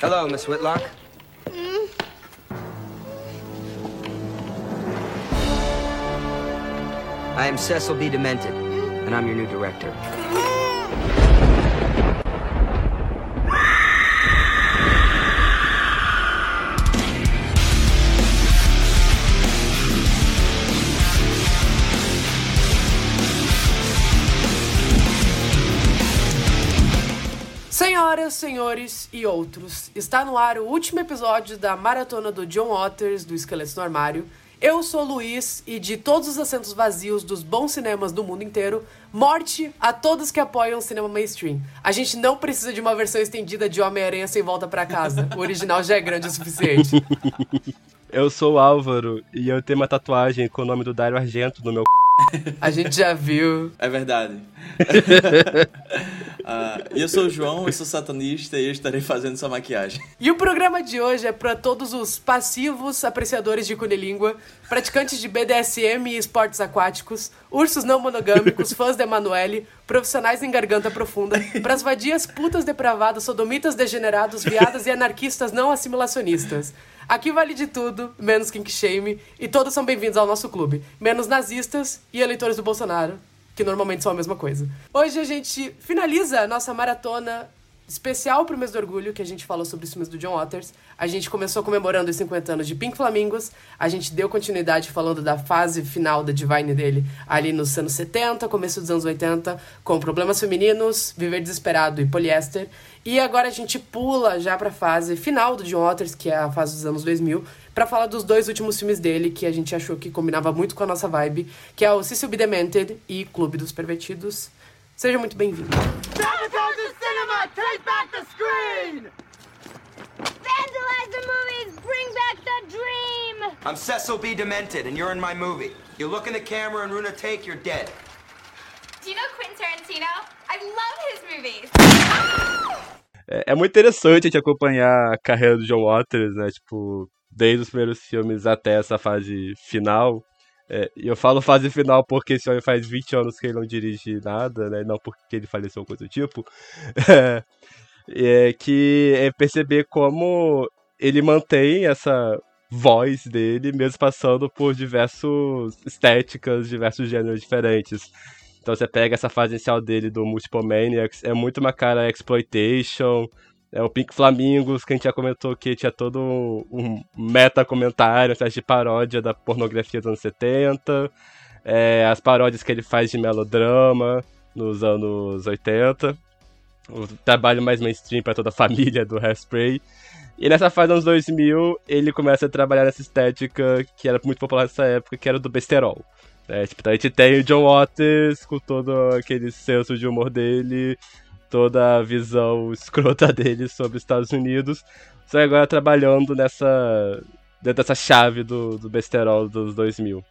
Hello, Miss Whitlock. Mm. I am Cecil B. Demented, and I'm your new director. Mm. Senhoras, senhores e outros, está no ar o último episódio da maratona do John Waters do Esqueleto no Armário. Eu sou Luiz e de todos os assentos vazios dos bons cinemas do mundo inteiro, morte a todos que apoiam o cinema mainstream. A gente não precisa de uma versão estendida de Homem-Aranha sem volta para casa. O original já é grande o suficiente. Eu sou o Álvaro e eu tenho uma tatuagem com o nome do Dario Argento no meu A gente já viu. É verdade. Ah, eu sou o João, eu sou satanista e eu estarei fazendo sua maquiagem. E o programa de hoje é para todos os passivos apreciadores de cunilíngua, praticantes de BDSM e esportes aquáticos, ursos não monogâmicos, fãs de Emanuele, profissionais em garganta profunda, pras vadias putas depravadas, sodomitas degenerados, viadas e anarquistas não assimilacionistas. Aqui vale de tudo, menos kink shame, e todos são bem-vindos ao nosso clube, menos nazistas e eleitores do Bolsonaro, que normalmente são a mesma coisa. Hoje a gente finaliza a nossa maratona especial pro mês do orgulho, que a gente falou sobre os filmes do John Waters. A gente começou comemorando os 50 anos de Pink Flamingos, a gente deu continuidade falando da fase final da Divine dele ali nos anos 70, começo dos anos 80, com Problemas Femininos, Viver Desesperado e Poliéster. E agora a gente pula já pra fase final do John Waters, que é a fase dos anos 2000, pra falar dos dois últimos filmes dele, que a gente achou que combinava muito com a nossa vibe, que é o Cecil B. Demented e Clube dos Pervertidos. Seja muito bem-vindo. Sabotage the cinema! Take back the screen! Vandalize the movies! Bring back the dream! I'm Cecil B. Demented, and you're in my movie. You look in the camera and ruin a take, you're dead. Do you know Quentin Tarantino? I love his movies! É, é muito interessante a gente acompanhar a carreira do John Waters, né? Tipo, desde os primeiros filmes até essa fase final. É, e eu falo fase final porque esse homem faz 20 anos que ele não dirige nada, né? Não porque ele faleceu ou coisa do tipo. É, que é perceber como ele mantém essa voz dele, mesmo passando por diversas estéticas, diversos gêneros diferentes. Então você pega essa fase inicial dele do Multiple Maniacs, é muito uma cara exploitation, é o Pink Flamingos, que a gente já comentou que tinha todo um, um meta-comentário, uma de paródia da pornografia dos anos 70, é, as paródias que ele faz de melodrama nos anos 80, o trabalho mais mainstream para toda a família do Hairspray. E nessa fase dos anos 2000, ele começa a trabalhar nessa estética que era muito popular nessa época, que era do besterol. É, tipo, então a gente tem o John Waters com todo aquele senso de humor dele, toda a visão escrota dele sobre os Estados Unidos, só agora trabalhando nessa dentro dessa chave do, do besterol dos 2000.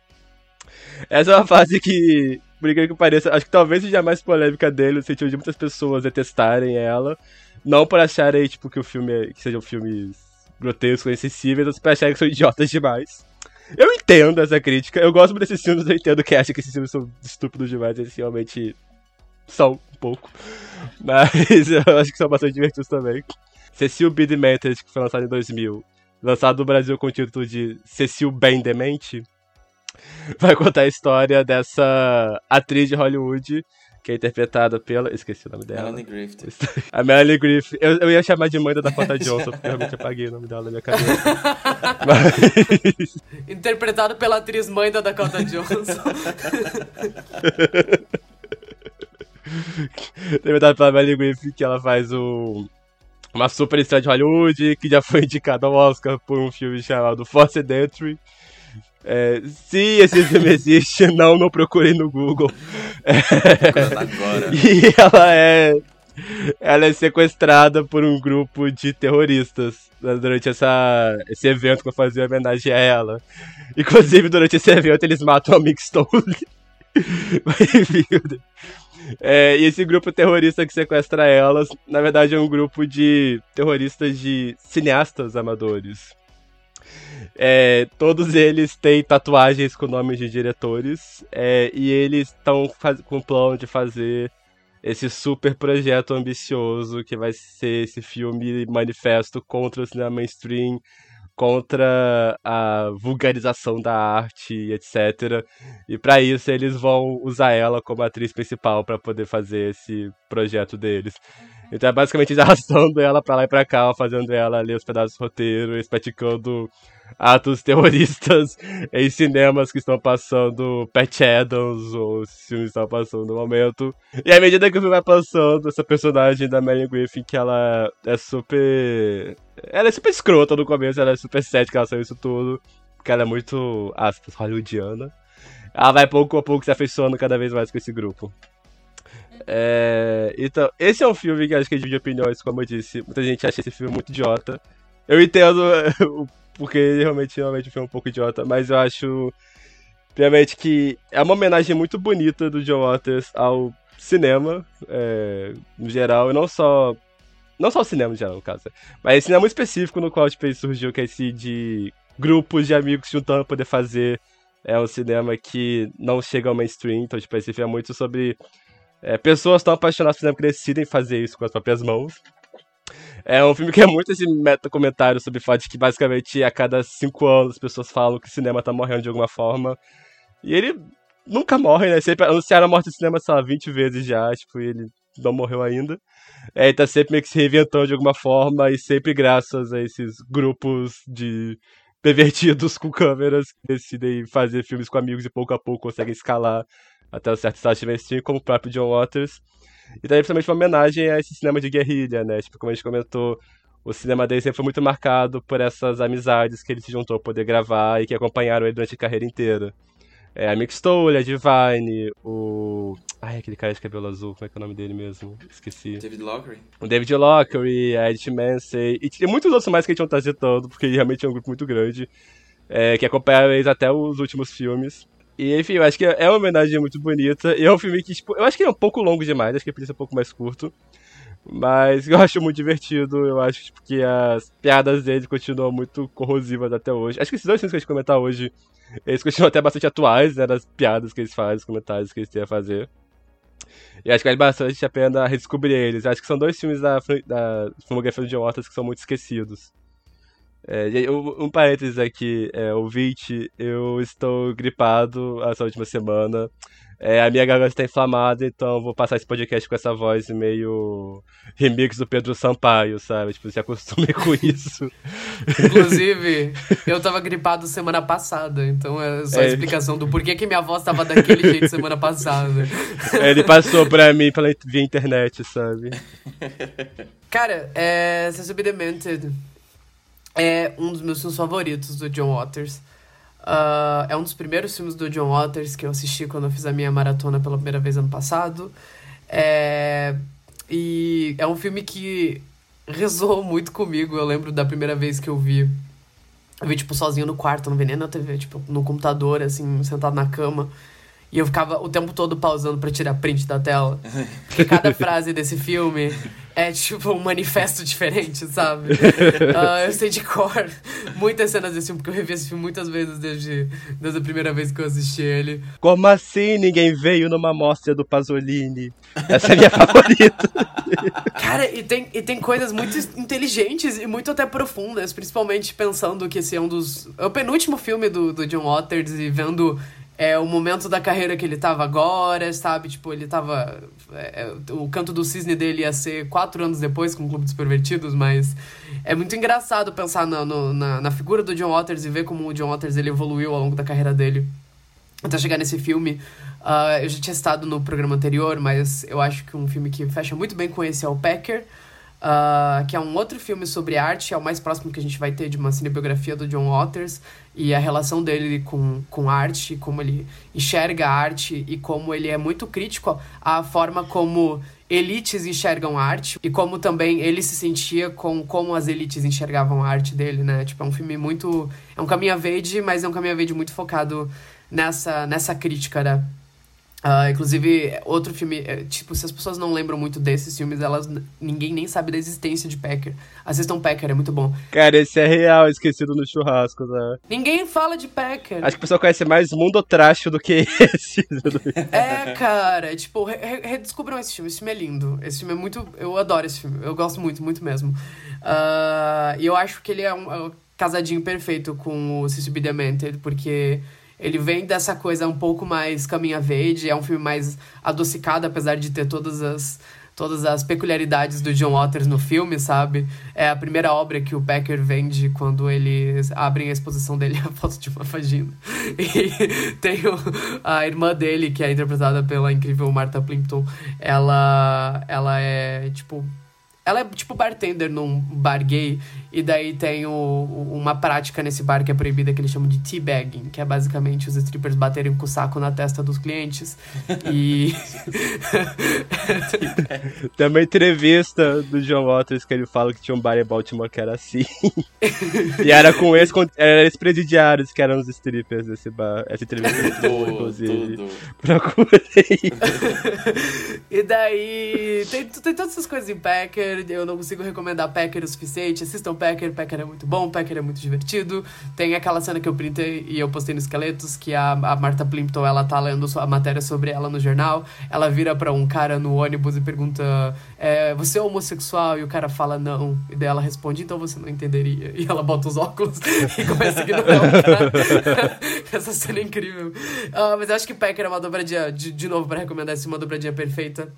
Essa é uma fase que, por incrível que pareça, acho que talvez seja a mais polêmica dele, no sentido de muitas pessoas detestarem ela, não por acharem tipo, que o filme é, que sejam filmes grotescos, insensíveis, mas por acharem que são idiotas demais. Eu entendo essa crítica, eu gosto desses filmes, eu entendo que acha que esses filmes são estúpidos demais, eles realmente são um pouco. Mas eu acho que são bastante divertidos também. Cecil B. Demented, que foi lançado em 2000, lançado no Brasil com o título de Cecil Bem Demente, vai contar a história dessa atriz de Hollywood que é interpretada pela. Esqueci o nome dela. Melanie Griffith. A Melanie Griffith. Eu, eu ia chamar de mãe da Dakota Johnson, porque eu realmente apaguei o nome dela na minha cabeça. Mas. Interpretado pela atriz mãe da Dakota Johnson. interpretada pela Melanie Griffith, que ela faz o. Uma super estrela de Hollywood, que já foi indicada ao Oscar por um filme chamado Forced Entry. É, se esse filme existe, não, não procurei no Google. Procurando agora. E ela é. Ela é sequestrada por um grupo de terroristas né, durante essa, esse evento que eu fazia em homenagem a ela. Inclusive, durante esse evento, eles matam a Mick Stone. É, e esse grupo terrorista que sequestra elas, na verdade, é um grupo de terroristas de cineastas amadores. É, todos eles têm tatuagens com nomes de diretores é, e eles estão com o plano de fazer esse super projeto ambicioso que vai ser esse filme manifesto contra o cinema mainstream, contra a vulgarização da arte, etc. E para isso eles vão usar ela como atriz principal para poder fazer esse projeto deles. Então é basicamente arrastando ela pra lá e pra cá, fazendo ela ler os pedaços do roteiro, praticando atos terroristas em cinemas que estão passando Pat Adams, ou filmes estão passando no momento. E à medida que o filme vai passando, essa personagem da Mary Griffin, que ela é super. Ela é super escrota no começo, ela é super cética, ela sabe isso tudo. Porque ela é muito, aspas, hollywoodiana. Ela vai pouco a pouco se afeiçoando cada vez mais com esse grupo. É, então, esse é um filme que acho que divide opiniões, como eu disse. Muita gente acha esse filme muito idiota. Eu entendo o porque realmente, realmente foi um pouco idiota, mas eu acho, realmente, que é uma homenagem muito bonita do John Waters ao cinema, é, no geral, e não só, não só o cinema no geral, no caso, mas cinema muito específico no qual, tipo, surgiu, que é esse de grupos de amigos juntando pra poder fazer é um cinema que não chega ao mainstream, então, tipo, esse filme é muito sobre é, pessoas tão apaixonadas por cinema que decidem fazer isso com as próprias mãos. É um filme que é muito esse meta-comentário sobre o fato de que basicamente a cada cinco anos as pessoas falam que o cinema tá morrendo de alguma forma. E ele nunca morre, né? Sempre anunciaram a morte do cinema, sei lá, 20 vezes já, tipo, e ele não morreu ainda. É, ele tá sempre meio que se reinventando de alguma forma e sempre graças a esses grupos de pervertidos com câmeras que decidem fazer filmes com amigos e pouco a pouco conseguem escalar até um certo estágio de mainstream, como o próprio John Waters. E daí, principalmente, uma homenagem a esse cinema de guerrilha, né? Tipo, como a gente comentou, o cinema dele sempre foi muito marcado por essas amizades que ele se juntou pra poder gravar e que acompanharam ele durante a carreira inteira. É, a Mick Stoller, a Divine, o. Ai, aquele cara de cabelo azul, como é que é o nome dele mesmo? Esqueci. David Lockery. O David Lockery, a Edith Mansey, e, e muitos outros mais que a gente não tá citando, porque realmente é um grupo muito grande, é, que acompanharam eles até os últimos filmes. E enfim, eu acho que é uma homenagem muito bonita. E é um filme que, tipo, eu acho que é um pouco longo demais, acho que ele podia ser um pouco mais curto. Mas eu acho muito divertido, eu acho tipo, que as piadas dele continuam muito corrosivas até hoje. Acho que esses dois filmes que a gente comentar hoje, eles continuam até bastante atuais, né, das piadas que eles fazem, os comentários que eles têm a fazer. E acho que vale bastante a pena redescobrir eles. Acho que são dois filmes da, da filmografia do John Waters que são muito esquecidos. É, um, parênteses aqui, é, ouvinte, eu estou gripado essa última semana. É, a minha garganta está inflamada, então vou passar esse podcast com essa voz meio remix do Pedro Sampaio, sabe? Tipo, se acostume com isso. Inclusive, eu tava gripado semana passada, então é só a é. explicação do porquê que minha voz tava daquele jeito semana passada. É, ele passou pra mim pela, via internet, sabe? Cara, é. Sense Demented é um dos meus filmes favoritos do John Waters. Uh, é um dos primeiros filmes do John Waters que eu assisti quando eu fiz a minha maratona pela primeira vez ano passado. É, e é um filme que ressoou muito comigo. Eu lembro da primeira vez que eu vi. Eu vi, tipo, sozinho no quarto, não vi nem na TV, tipo, no computador, assim, sentado na cama. E eu ficava o tempo todo pausando para tirar print da tela. Porque cada frase desse filme é tipo um manifesto diferente, sabe? Uh, eu sei de cor muitas cenas desse filme, porque eu revi esse filme muitas vezes desde, desde a primeira vez que eu assisti ele. Como assim ninguém veio numa mostra do Pasolini? Essa é a minha favorita. Cara, e tem, e tem coisas muito inteligentes e muito até profundas, principalmente pensando que esse é um dos. É o penúltimo filme do, do John Waters e vendo é o momento da carreira que ele tava agora, sabe? Tipo, ele tava. É, é, o canto do cisne dele ia ser quatro anos depois com o Clube dos Pervertidos, mas é muito engraçado pensar na, no, na, na, figura do John Waters e ver como o John Waters ele evoluiu ao longo da carreira dele até chegar nesse filme. Uh, eu já tinha estado no programa anterior, mas eu acho que um filme que fecha muito bem com esse é o Packer. Uh, que é um outro filme sobre arte, é o mais próximo que a gente vai ter de uma cinebiografia do John Waters e a relação dele com, com arte, como ele enxerga a arte e como ele é muito crítico à forma como elites enxergam arte e como também ele se sentia com como as elites enxergavam a arte dele, né? Tipo, é um filme muito... é um caminho verde, mas é um caminho verde muito focado nessa, nessa crítica, né? Ah, inclusive, outro filme, é, tipo, se as pessoas não lembram muito desses filmes, elas ninguém nem sabe da existência de Packer. Assistam Packer, é muito bom. Cara, esse é real, esquecido no churrasco, né? Ninguém fala de Packer. Acho que o pessoal conhece mais Mundo Trash do que esse. É, cara, tipo, re- re- redescubram esse filme. Esse filme é lindo. Esse filme é muito. Eu adoro esse filme. Eu gosto muito, muito mesmo. Ah, E eu acho que ele é um, é um casadinho perfeito com o Cecil B. Demented, porque ele vem dessa coisa um pouco mais caminha verde, é um filme mais adocicado, apesar de ter todas as. Todas as peculiaridades do John Waters no filme, sabe? É a primeira obra que o Becker vende quando eles abrem a exposição dele, a foto de uma vagina. E tem o- a irmã dele, que é interpretada pela incrível Martha Plimpton. Ela, ela é, tipo... Ela é tipo bartender num bar gay, e daí tem o, o- uma prática nesse bar que é proibida que eles chamam de teabagging, que é basicamente os strippers baterem com o saco na testa dos clientes. E. Tem uma entrevista do John Waters que ele fala que tinha um bar em Baltimore que era assim. e era com ex era ex-presidiários que eram os strippers desse bar. Essa entrevista é boa, inclusive. tudo. Procurei. E daí, tem, tem todas essas coisas em Packer, eu não consigo recomendar Packer o suficiente. Assistam Packer, Packer é muito bom, Packer é muito divertido. Tem aquela cena que eu printei e eu postei no Esqueletos, que a, a Martha Plimpton, ela tá lendo a matéria sobre ela no jornal. Ela vira pra um cara no ônibus e pergunta, é, você é homossexual? E o cara fala não. E daí ela responde, então você não entenderia. E ela bota os óculos e começa a ignorar o cara. Essa cena é incrível. Ah, mas eu acho que Packer é uma dobradinha, de, de novo, pra recomendar essa uma dobradinha perfeita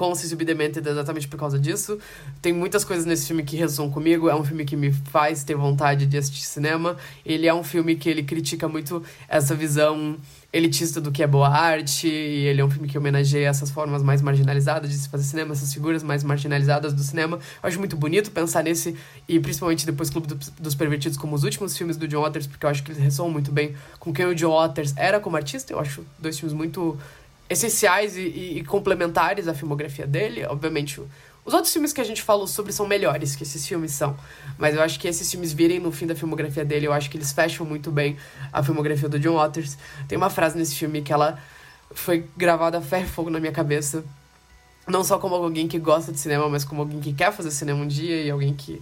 com Cecil B. Demented exatamente por causa disso. Tem muitas coisas nesse filme que ressoam comigo. É um filme que me faz ter vontade de assistir cinema. Ele é um filme que ele critica muito essa visão elitista do que é boa arte. E ele é um filme que homenageia essas formas mais marginalizadas de se fazer cinema, essas figuras mais marginalizadas do cinema. Eu acho muito bonito pensar nesse, e principalmente depois Clube do- dos Pervertidos, como os últimos filmes do John Waters, porque eu acho que eles ressoam muito bem com quem o John Waters era como artista. Eu acho dois filmes muito essenciais e, e- e complementares à filmografia dele. Obviamente, os outros filmes que a gente falou sobre são melhores que esses filmes são. Mas eu acho que esses filmes virem no fim da filmografia dele, eu acho que eles fecham muito bem a filmografia do John Waters. Tem uma frase nesse filme que ela foi gravada a ferro e fogo na minha cabeça. Não só como alguém que gosta de cinema, mas como alguém que quer fazer cinema um dia e alguém que,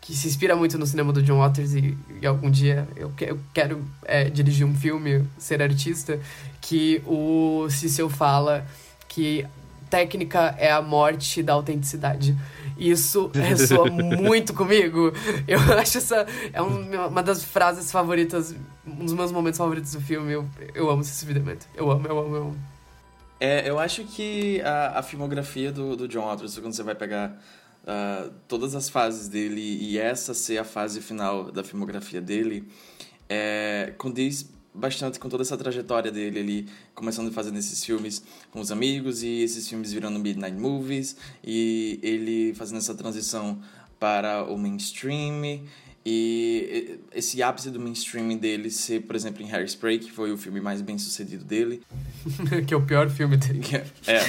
que se inspira muito no cinema do John Waters e, e algum dia eu, que- eu quero é, dirigir um filme, ser artista, que o Cicel fala que técnica é a morte da autenticidade. Isso ressoa muito comigo. Eu acho essa é um- uma das frases favoritas, um dos meus momentos favoritos do filme. Eu, eu amo esse videomento. Eu amo, eu amo, eu amo. É, eu acho que a, a filmografia do, do John Waters, quando você vai pegar ah, todas as fases dele e essa ser a fase final da filmografia dele, é, condiz bastante com toda essa trajetória dele ali, começando fazendo esses filmes com os amigos e esses filmes virando Midnight Movies e ele fazendo essa transição para o mainstream e esse ápice do mainstream dele ser, por exemplo, em Hairspray, que foi o filme mais bem sucedido dele. que é o pior filme dele. É, é,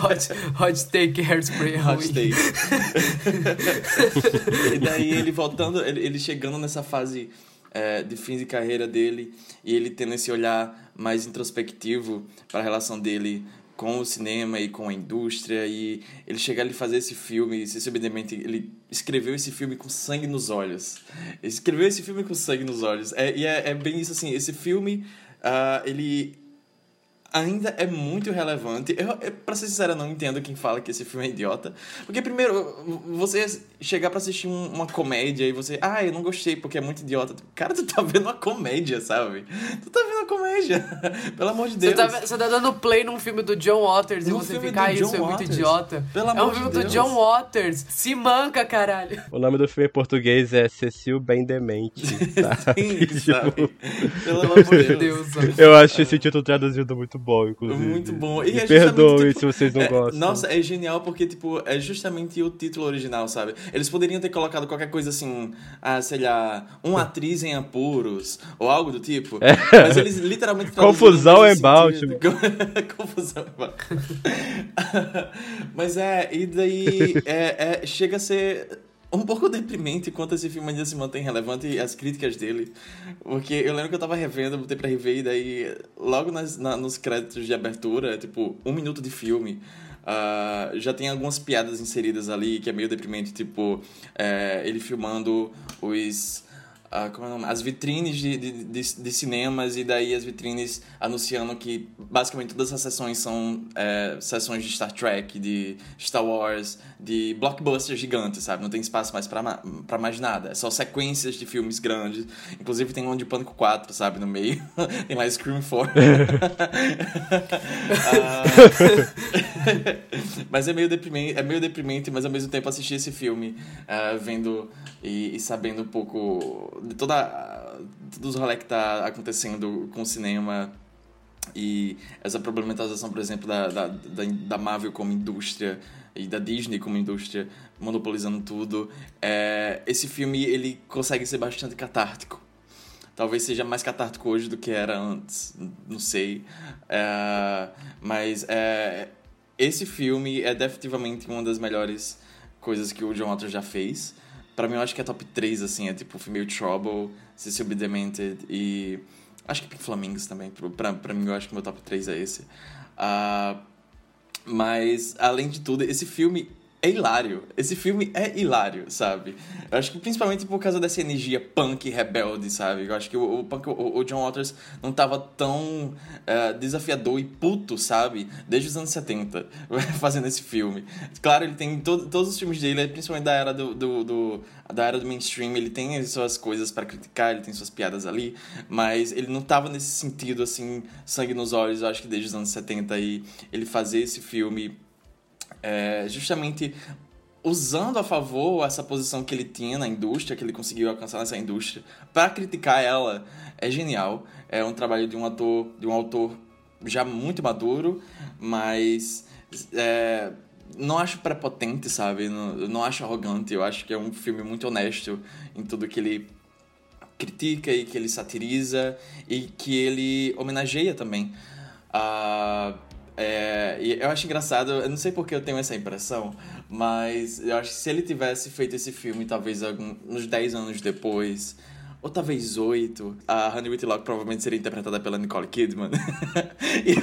Hot, hot Take Hairspray é Hot. Take. e daí ele voltando, ele, ele chegando nessa fase é, de fim de carreira dele e ele tendo esse olhar mais introspectivo para a relação dele com o cinema e com a indústria e ele chegar ali fazer esse filme, se subidamente ele escreveu esse filme com sangue nos olhos. Escreveu esse filme com sangue nos olhos. É, e é, é bem isso assim, esse filme, ah, ele ainda é muito relevante. Eu, eu, pra ser sincero, não entendo quem fala que esse filme é idiota. Porque, primeiro, você chegar pra assistir um- uma comédia e você, ah, eu não gostei porque é muito idiota. Cara, tu tá vendo uma comédia, sabe? Tu tá vendo uma comédia. Pelo amor de Você Deus. tá, você tá dando play num filme do John Waters e Num você fica, ah, do isso John é muito Waters. idiota. Pelo é amor um de filme do Deus. John Waters. Se manca, caralho. O nome do filme em português é Cecil Bem Demente. Tá? Sim, Tipo, sabe? Pelo amor de Deus. Eu acho esse título traduzido muito bom, inclusive. Muito bom. Me E é perdoe tipo, se vocês não é- gostam. Nossa, é genial porque, tipo, é justamente o título original, sabe? Eles poderiam ter colocado qualquer coisa assim, ah, sei lá, uma atriz em apuros, ou algo do tipo. Mas eles literalmente traduziram É. Confusão em Baltimore. Confusão Baltimore. Mas é, e daí é, é- chega a ser um pouco deprimente enquanto esse filme ainda se mantém relevante e as críticas dele. Porque eu lembro que eu tava revendo, botei pra rever, e daí, logo nas, na, nos créditos de abertura, tipo, um minuto de filme. Uh, já tem algumas piadas inseridas ali que é meio deprimente, tipo, é, ele filmando os ah, como é o nome? as vitrines de, de, de, de, cinemas e daí as vitrines anunciando que basicamente todas as sessões são é, sessões de Star Trek, de Star Wars, de blockbusters gigantes, sabe? Não tem espaço mais para mais nada. É só sequências de filmes grandes. Inclusive tem um de Pânico 4, sabe? No meio. tem mais Scream 4. ah, mas é meio deprimente, é meio deprimente, mas ao mesmo tempo assistir esse filme uh, vendo e, e sabendo um pouco de toda todos os rolês que tá acontecendo com o cinema e essa problematização, por exemplo, da, da, da, da Marvel como indústria e da Disney como indústria monopolizando tudo, é, esse filme ele consegue ser bastante catártico. Talvez seja mais catártico hoje do que era antes, não sei. É, mas é, esse filme é definitivamente uma das melhores coisas que o John Waters já fez. Pra mim, eu acho que é top 3, assim. É tipo Female Trouble, Cecil B. Demented e... Acho que Pink Flamingos também. Pra, pra mim, eu acho que meu top 3 é esse. Uh, mas, além de tudo, esse filme é hilário. Esse filme é hilário, sabe? Eu acho que principalmente por causa dessa energia punk rebelde, sabe? Eu acho que o, o, punk, o, o John Waters não tava tão uh, desafiador e puto, sabe? Desde os anos 70, fazendo esse filme. Claro, ele tem todo, todos os filmes dele, principalmente da era do, do, do da era do mainstream, ele tem as suas coisas para criticar, ele tem suas piadas ali, mas ele não tava nesse sentido, assim, sangue nos olhos, eu acho que desde os anos 70 e ele fazer esse filme é, justamente usando a favor essa posição que ele tinha na indústria, que ele conseguiu alcançar nessa indústria, para criticar ela, é genial. É um trabalho de um ator, de um autor já muito maduro, mas é, não acho prepotente, sabe? Não, não acho arrogante. Eu acho que é um filme muito honesto em tudo que ele critica e que ele satiriza e que ele homenageia também. Uh, é, e eu acho engraçado, eu não sei porque eu tenho essa impressão, mas eu acho que se ele tivesse feito esse filme, talvez algum, uns 10 anos depois, ou talvez 8, a Honey Whitlock provavelmente seria interpretada pela Nicole Kidman. e eu,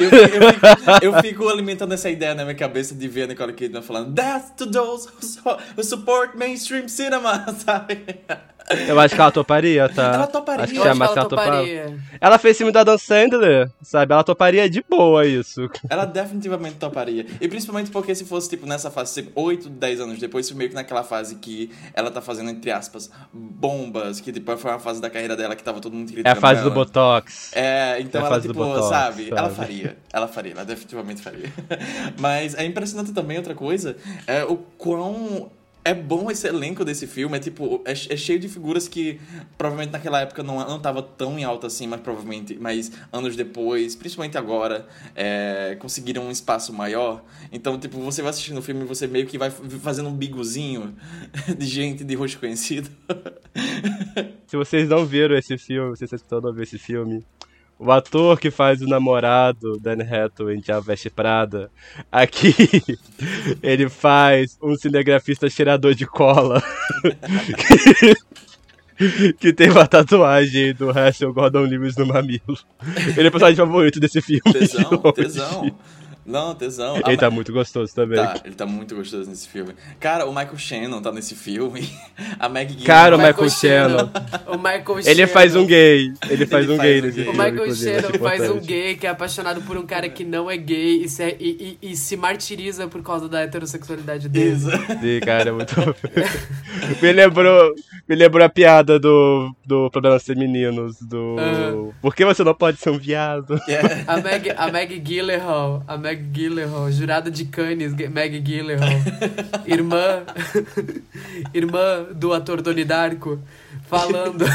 eu, eu, eu, fico, alimentando essa ideia na minha cabeça de ver a Nicole Kidman falando Death to those who support mainstream cinema, sabe? Eu acho que ela toparia, tá? Ela toparia. Acho que, Eu é, acho que ela ela toparia. Ela fez filme da Dan Sandler, sabe? Ela toparia de boa isso. Ela definitivamente toparia. E principalmente porque se fosse, tipo, nessa fase, tipo, 8, 10 anos depois, meio que naquela fase que ela tá fazendo, entre aspas, bombas, que, tipo, foi uma fase da carreira dela que tava todo mundo É a fase do ela. Botox. É, então É a ela, fase do tipo, Botox, sabe? sabe? Ela faria. Ela faria, ela definitivamente faria. Mas é impressionante também outra coisa, é o quão é bom esse elenco desse filme. É tipo, é, é, cheio de figuras que provavelmente naquela época não, não tava tão em alta assim, mas provavelmente, mas anos depois, principalmente agora, é, conseguiram um espaço maior. Então, tipo, você vai assistindo o filme e você meio que vai fazendo um bigozinho de gente de rosto conhecido. Se vocês não viram esse filme, se vocês estão não ver esse filme, o ator que faz o namorado Dan Hathaway em Diabo Veste Prada, aqui ele faz um cinegrafista cheirador de cola. que tem uma tatuagem do Herschel Gordon Lewis no mamilo. Ele é o personagem favorito desse filme. de Tesão, longe. tesão. Não, tesão. Ele Ah, tá muito gostoso também. Tá, ele tá muito gostoso nesse filme. Cara, o Michael Shannon tá nesse filme. A Meg Gyllenhaal. Cara, o Michael Shannon. O Michael Ele Shannon. faz um gay. Ele faz Ele um faz gay um nesse gay. O filme. Michael Shannon faz um gay que é apaixonado por um cara que não é gay e se, e, e- e se martiriza por causa da heterossexualidade dele. Isso. Sim, cara, é muito. me, lembrou, me lembrou a piada do, do Problemas Femininos. Do. Ah. Por que você não pode ser um viado? É. A Meg, a Meg Gyllenhaal, a Meg Gyllenhaal, jurada de Cannes, Meg Gyllenhaal, irmã, irmã do ator Doni Darko, falando...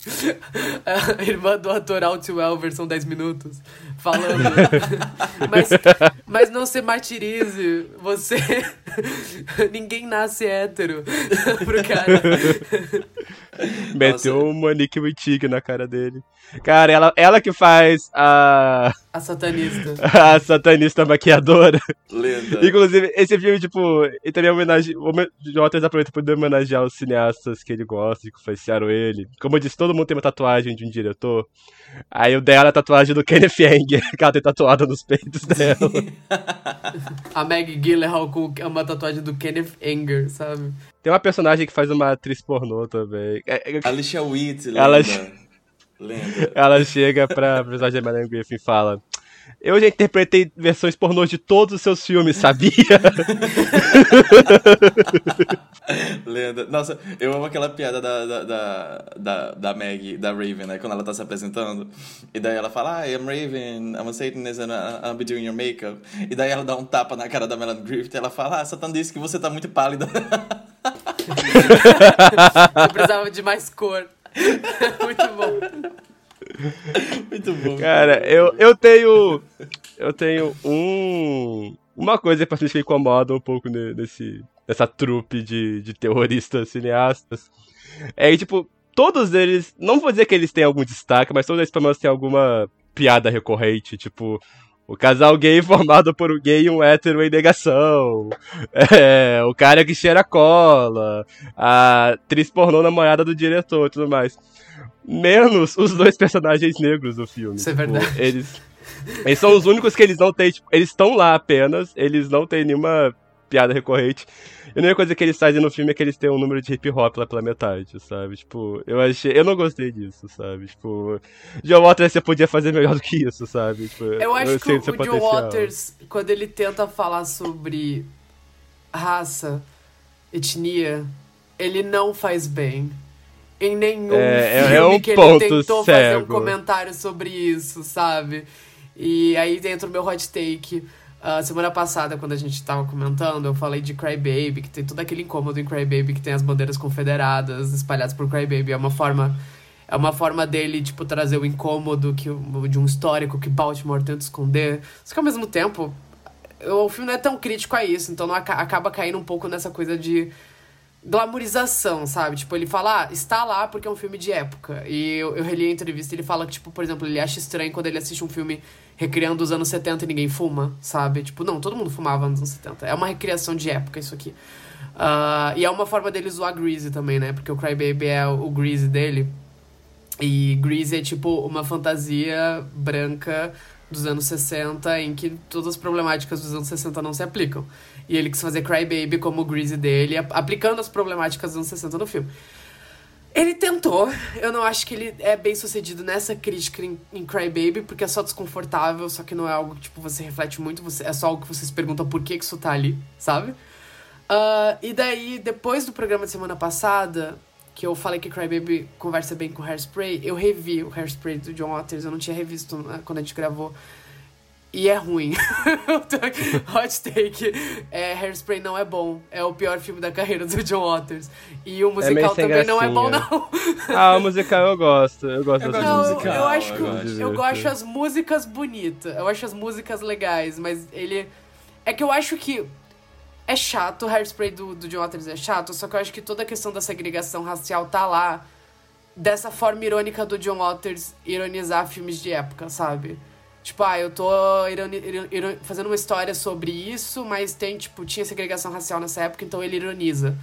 irmã do ator Altwell, versão 10 minutos, falando. mas, mas não se martirize. Você. Ninguém nasce hétero pro cara. Meteu uma Nick Wittig na cara dele. Cara, ela, ela que faz a. A satanista. A satanista maquiadora. Lenda. Inclusive, esse filme, tipo, ele também homenagem. O Waters aproveita pra homenagear os cineastas que ele gosta, que influenciaram ele. Como eu disse, todo mundo tem uma tatuagem de um diretor. Aí o dela é a tatuagem do Kenneth Anger, que ela tem tatuada nos peitos dela. a Maggie Gyllenhaal com uma tatuagem do Kenneth Anger, sabe? Tem uma personagem que faz uma atriz pornô também. É, é, Alicia Witt, lenda. Ela, lenda. ela chega pra personagem de Melanie Griffin e fala... Eu já interpretei versões pornôs de todos os seus filmes, sabia? Lenda. Nossa, eu amo aquela piada da, da, da, da, da Maggie, da Raven, né? Quando ela tá se apresentando. E daí ela fala, ah, I'm Raven, I'm a Satanist and I'll be doing your makeup. E daí ela dá um tapa na cara da Melanie Griffith e ela fala, ah, Satan disse que você tá muito pálida. eu precisava de mais cor. muito bom. Muito bom. Cara, eu, eu tenho. Eu tenho um. Uma coisa que me incomoda um pouco nesse, nessa trupe de, de terroristas cineastas. É que, tipo, todos eles. Não vou dizer que eles têm algum destaque, mas todos eles pelo menos têm alguma piada recorrente. Tipo, o casal gay formado por um gay e um hétero em negação. É, o cara que cheira cola. A atriz pornô namorada do diretor e tudo mais. Menos os dois personagens negros do filme. Isso é tipo, é verdade. Eles, eles são os únicos que eles não têm, tipo, eles estão lá apenas, eles não têm nenhuma piada recorrente. A única coisa que eles fazem no filme é que eles têm um número de hip hop lá pela metade, sabe? Tipo, eu achei. Eu não gostei disso, sabe? Tipo, John Waters você podia fazer melhor do que isso, sabe? Tipo, eu acho que o, o John Waters, quando ele tenta falar sobre raça, etnia, ele não faz bem em nenhum é, filme é um que ele tentou cego. fazer um comentário sobre isso, sabe? E aí dentro do meu hot take. Uh, semana passada, quando a gente tava comentando, eu falei de Crybaby, que tem todo aquele incômodo em Crybaby, que tem as bandeiras confederadas espalhadas por Crybaby. É uma forma. É uma forma dele, tipo, trazer o incômodo que, de um histórico que Baltimore tenta esconder. Só que ao mesmo tempo, o filme não é tão crítico a isso, então não acaba caindo um pouco nessa coisa de glamorização, sabe? Tipo, ele fala, ah, está lá porque é um filme de época. E eu, eu reli a entrevista ele fala que, tipo, por exemplo, ele acha estranho quando ele assiste um filme recriando os anos 70 e ninguém fuma, sabe? Tipo, não, todo mundo fumava nos anos 70. É uma recriação de época isso aqui. Uh, e é uma forma dele zoar Greasy também, né? Porque o Crybaby é o Greasy dele. E Greasy é, tipo, uma fantasia branca dos anos 60 em que todas as problemáticas dos anos 60 não se aplicam. E ele quis fazer Cry Baby como o Greasy dele, aplicando as problemáticas dos anos 60 no filme. Ele tentou, eu não acho que ele é bem sucedido nessa crítica em, em Cry Baby, porque é só desconfortável, só que não é algo que tipo, você reflete muito, você, é só algo que você se pergunta por que, que isso tá ali, sabe? Uh, e daí, depois do programa de semana passada, que eu falei que Cry Baby conversa bem com Hairspray, eu revi o Hairspray do John Waters, eu não tinha revisto né, quando a gente gravou. E é ruim. Hot take. É, Hairspray não é bom. É o pior filme da carreira do John Waters. E o é musical é também gracinha. não é bom, não. ah, o musical eu gosto. Eu gosto eu das não, musical. Eu acho, que, eu, eu acho as músicas bonitas. Eu acho as músicas legais, mas ele. É que eu acho que. É chato, o Hairspray do, do John Waters é chato, só que eu acho que toda a questão da segregação racial tá lá dessa forma irônica do John Waters ironizar filmes de época, sabe? Tipo, ah, eu tô fazendo uma história sobre isso, mas tem, tipo, tinha segregação racial nessa época, então ele ironiza.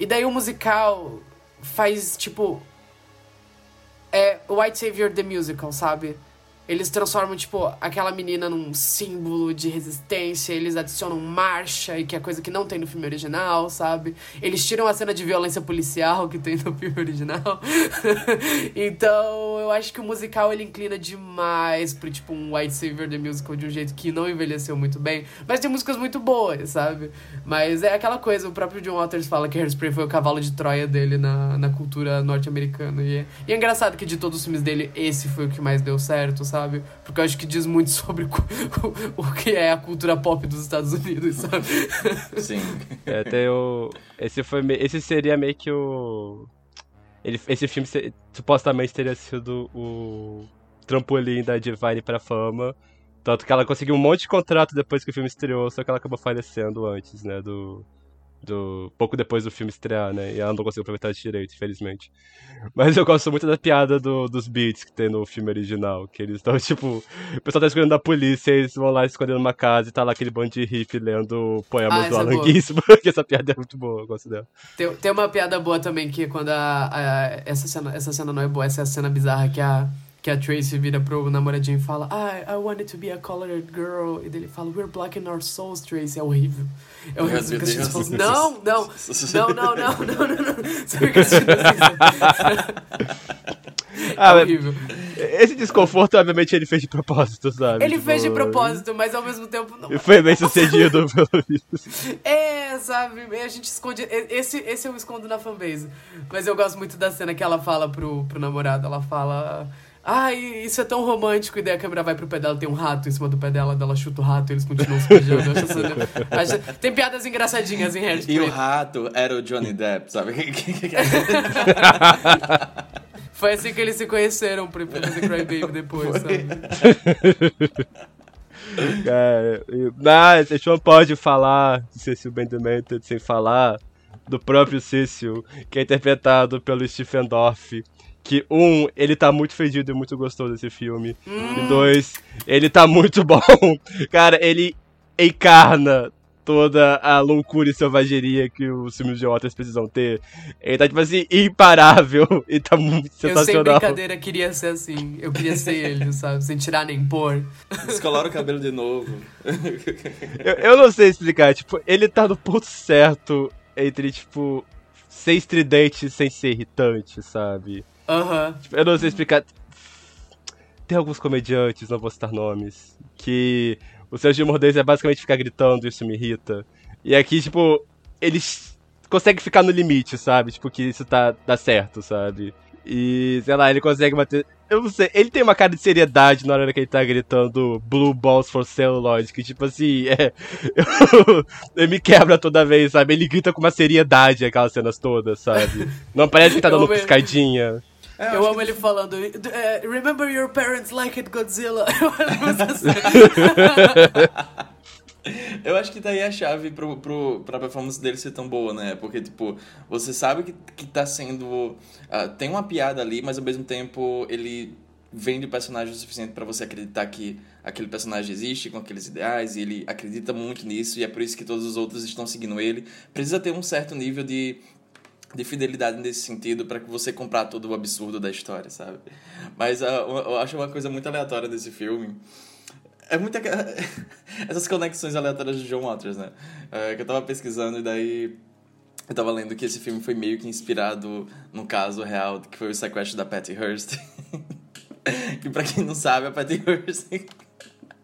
E daí o musical faz, tipo. É White Savior the Musical, sabe? Eles transformam, tipo, aquela menina num símbolo de resistência, eles adicionam marcha, e que é coisa que não tem no filme original, sabe? Eles tiram a cena de violência policial que tem no filme original. então, eu acho que o musical ele inclina demais pro, tipo, um White Savior the Musical de um jeito que não envelheceu muito bem. Mas tem músicas muito boas, sabe? Mas é aquela coisa, o próprio John Waters fala que Hairspray foi o cavalo de Troia dele na, na cultura norte-americana. E, é, e é engraçado que de todos os filmes dele, esse foi o que mais deu certo, sabe? Sabe? Porque eu acho que diz muito sobre o, o que é a cultura pop dos Estados Unidos, sabe? Sim. É, tem o. Esse, foi, esse seria meio que o. Ele, esse filme supostamente teria sido o trampolim da Divine pra fama. Tanto que ela conseguiu um monte de contrato depois que o filme estreou, só que ela acabou falecendo antes, né, do, do pouco depois do filme estrear, né? E ela não conseguiu aproveitar direito, infelizmente. Mas eu gosto muito da piada do, dos beats que tem no filme original, que eles estão, tipo, o pessoal tá escolhendo a polícia, eles vão lá escondendo uma casa e tá lá aquele bando de hippie lendo poemas Ah, do é Alan boa. Ginsberg, essa piada é muito boa, eu gosto dela. Tem, tem uma piada boa também que quando a, a- essa, cena, essa cena não é boa, essa é a cena bizarra que a, que a Tracy vira pro namoradinho e fala I, I wanted to be a colored girl. E daí ele fala, We're black in our souls, Tracy. É horrível. É horrível. Meu Deus. fala, não, não, não, não, não, não, não, não. Sabe o que a gente É Ah, mas horrível. esse desconforto, obviamente, ele fez de propósito, sabe? Ele Tipo, fez de propósito, mas ao mesmo tempo não. E foi bem sucedido, pelo visto. É, sabe? A gente esconde. Esse, esse eu escondo na fanbase. Mas eu gosto muito da cena que ela fala pro, pro namorado. Ela fala. Ai, isso é tão romântico. E daí a câmera vai pro pé dela, tem um rato em cima do pé dela, ela chuta o rato e eles continuam se beijando. Essa cena- acho- Tem piadas engraçadinhas em Hairspray. E o rato era o Johnny Depp, sabe? Foi assim que eles se conheceram pra pra fazer Cry Baby depois, sabe? Cara, e- mas a gente não pode falar de Cecil B. Demented sem falar do próprio Cecil, que é interpretado pelo Stephen Dorff. Que, um, ele tá muito fedido e muito gostoso desse filme. E dois, ele tá muito bom. Cara, ele encarna toda a loucura e selvageria que os filmes de Waters precisam ter. Ele tá, tipo assim, imparável e tá muito Eu sem sensacional. brincadeira queria ser assim. Eu queria ser ele, sabe? Sem tirar nem pôr. Descolora o cabelo de novo. Eu, eu não sei explicar, tipo, ele tá no ponto certo entre, tipo, ser estridente sem ser irritante, sabe? Aham. Tipo, eu não sei explicar. Tem alguns comediantes, não vou citar nomes, que o seu humor deles é basicamente ficar gritando isso me irrita. E aqui, tipo, eles conseguem ficar no limite, sabe? Tipo, que isso tá, dá certo, sabe? E, sei lá, ele consegue manter. Eu não sei, ele tem uma cara de seriedade na hora que ele tá gritando Blue Balls for Celluloid, que tipo assim, é. ele me quebra toda vez, sabe? Ele grita com uma seriedade aquelas cenas todas, sabe? Não parece que tá Eu dando piscadinha. É, Eu amo ele falando, eh, Remember your parents like it, Godzilla. Eu acho que daí é a chave pro, pro, pra performance dele ser tão boa, né? Porque, tipo, você sabe que, que tá sendo. ah, tem uma piada ali, mas ao mesmo tempo ele vende o personagem o suficiente pra você acreditar que aquele personagem existe com aqueles ideais e ele acredita muito nisso e é por isso que todos os outros estão seguindo ele. Precisa ter um certo nível de, de fidelidade nesse sentido pra que você comprar todo o absurdo da história, sabe? Mas ah, eu acho uma coisa muito aleatória desse filme. É muita. Essas conexões aleatórias de John Waters, né? É, que eu tava pesquisando e daí. Eu tava lendo que esse filme foi meio que inspirado no caso real, que foi o sequestro da Patty Hearst. que pra quem não sabe, a Patty Hearst.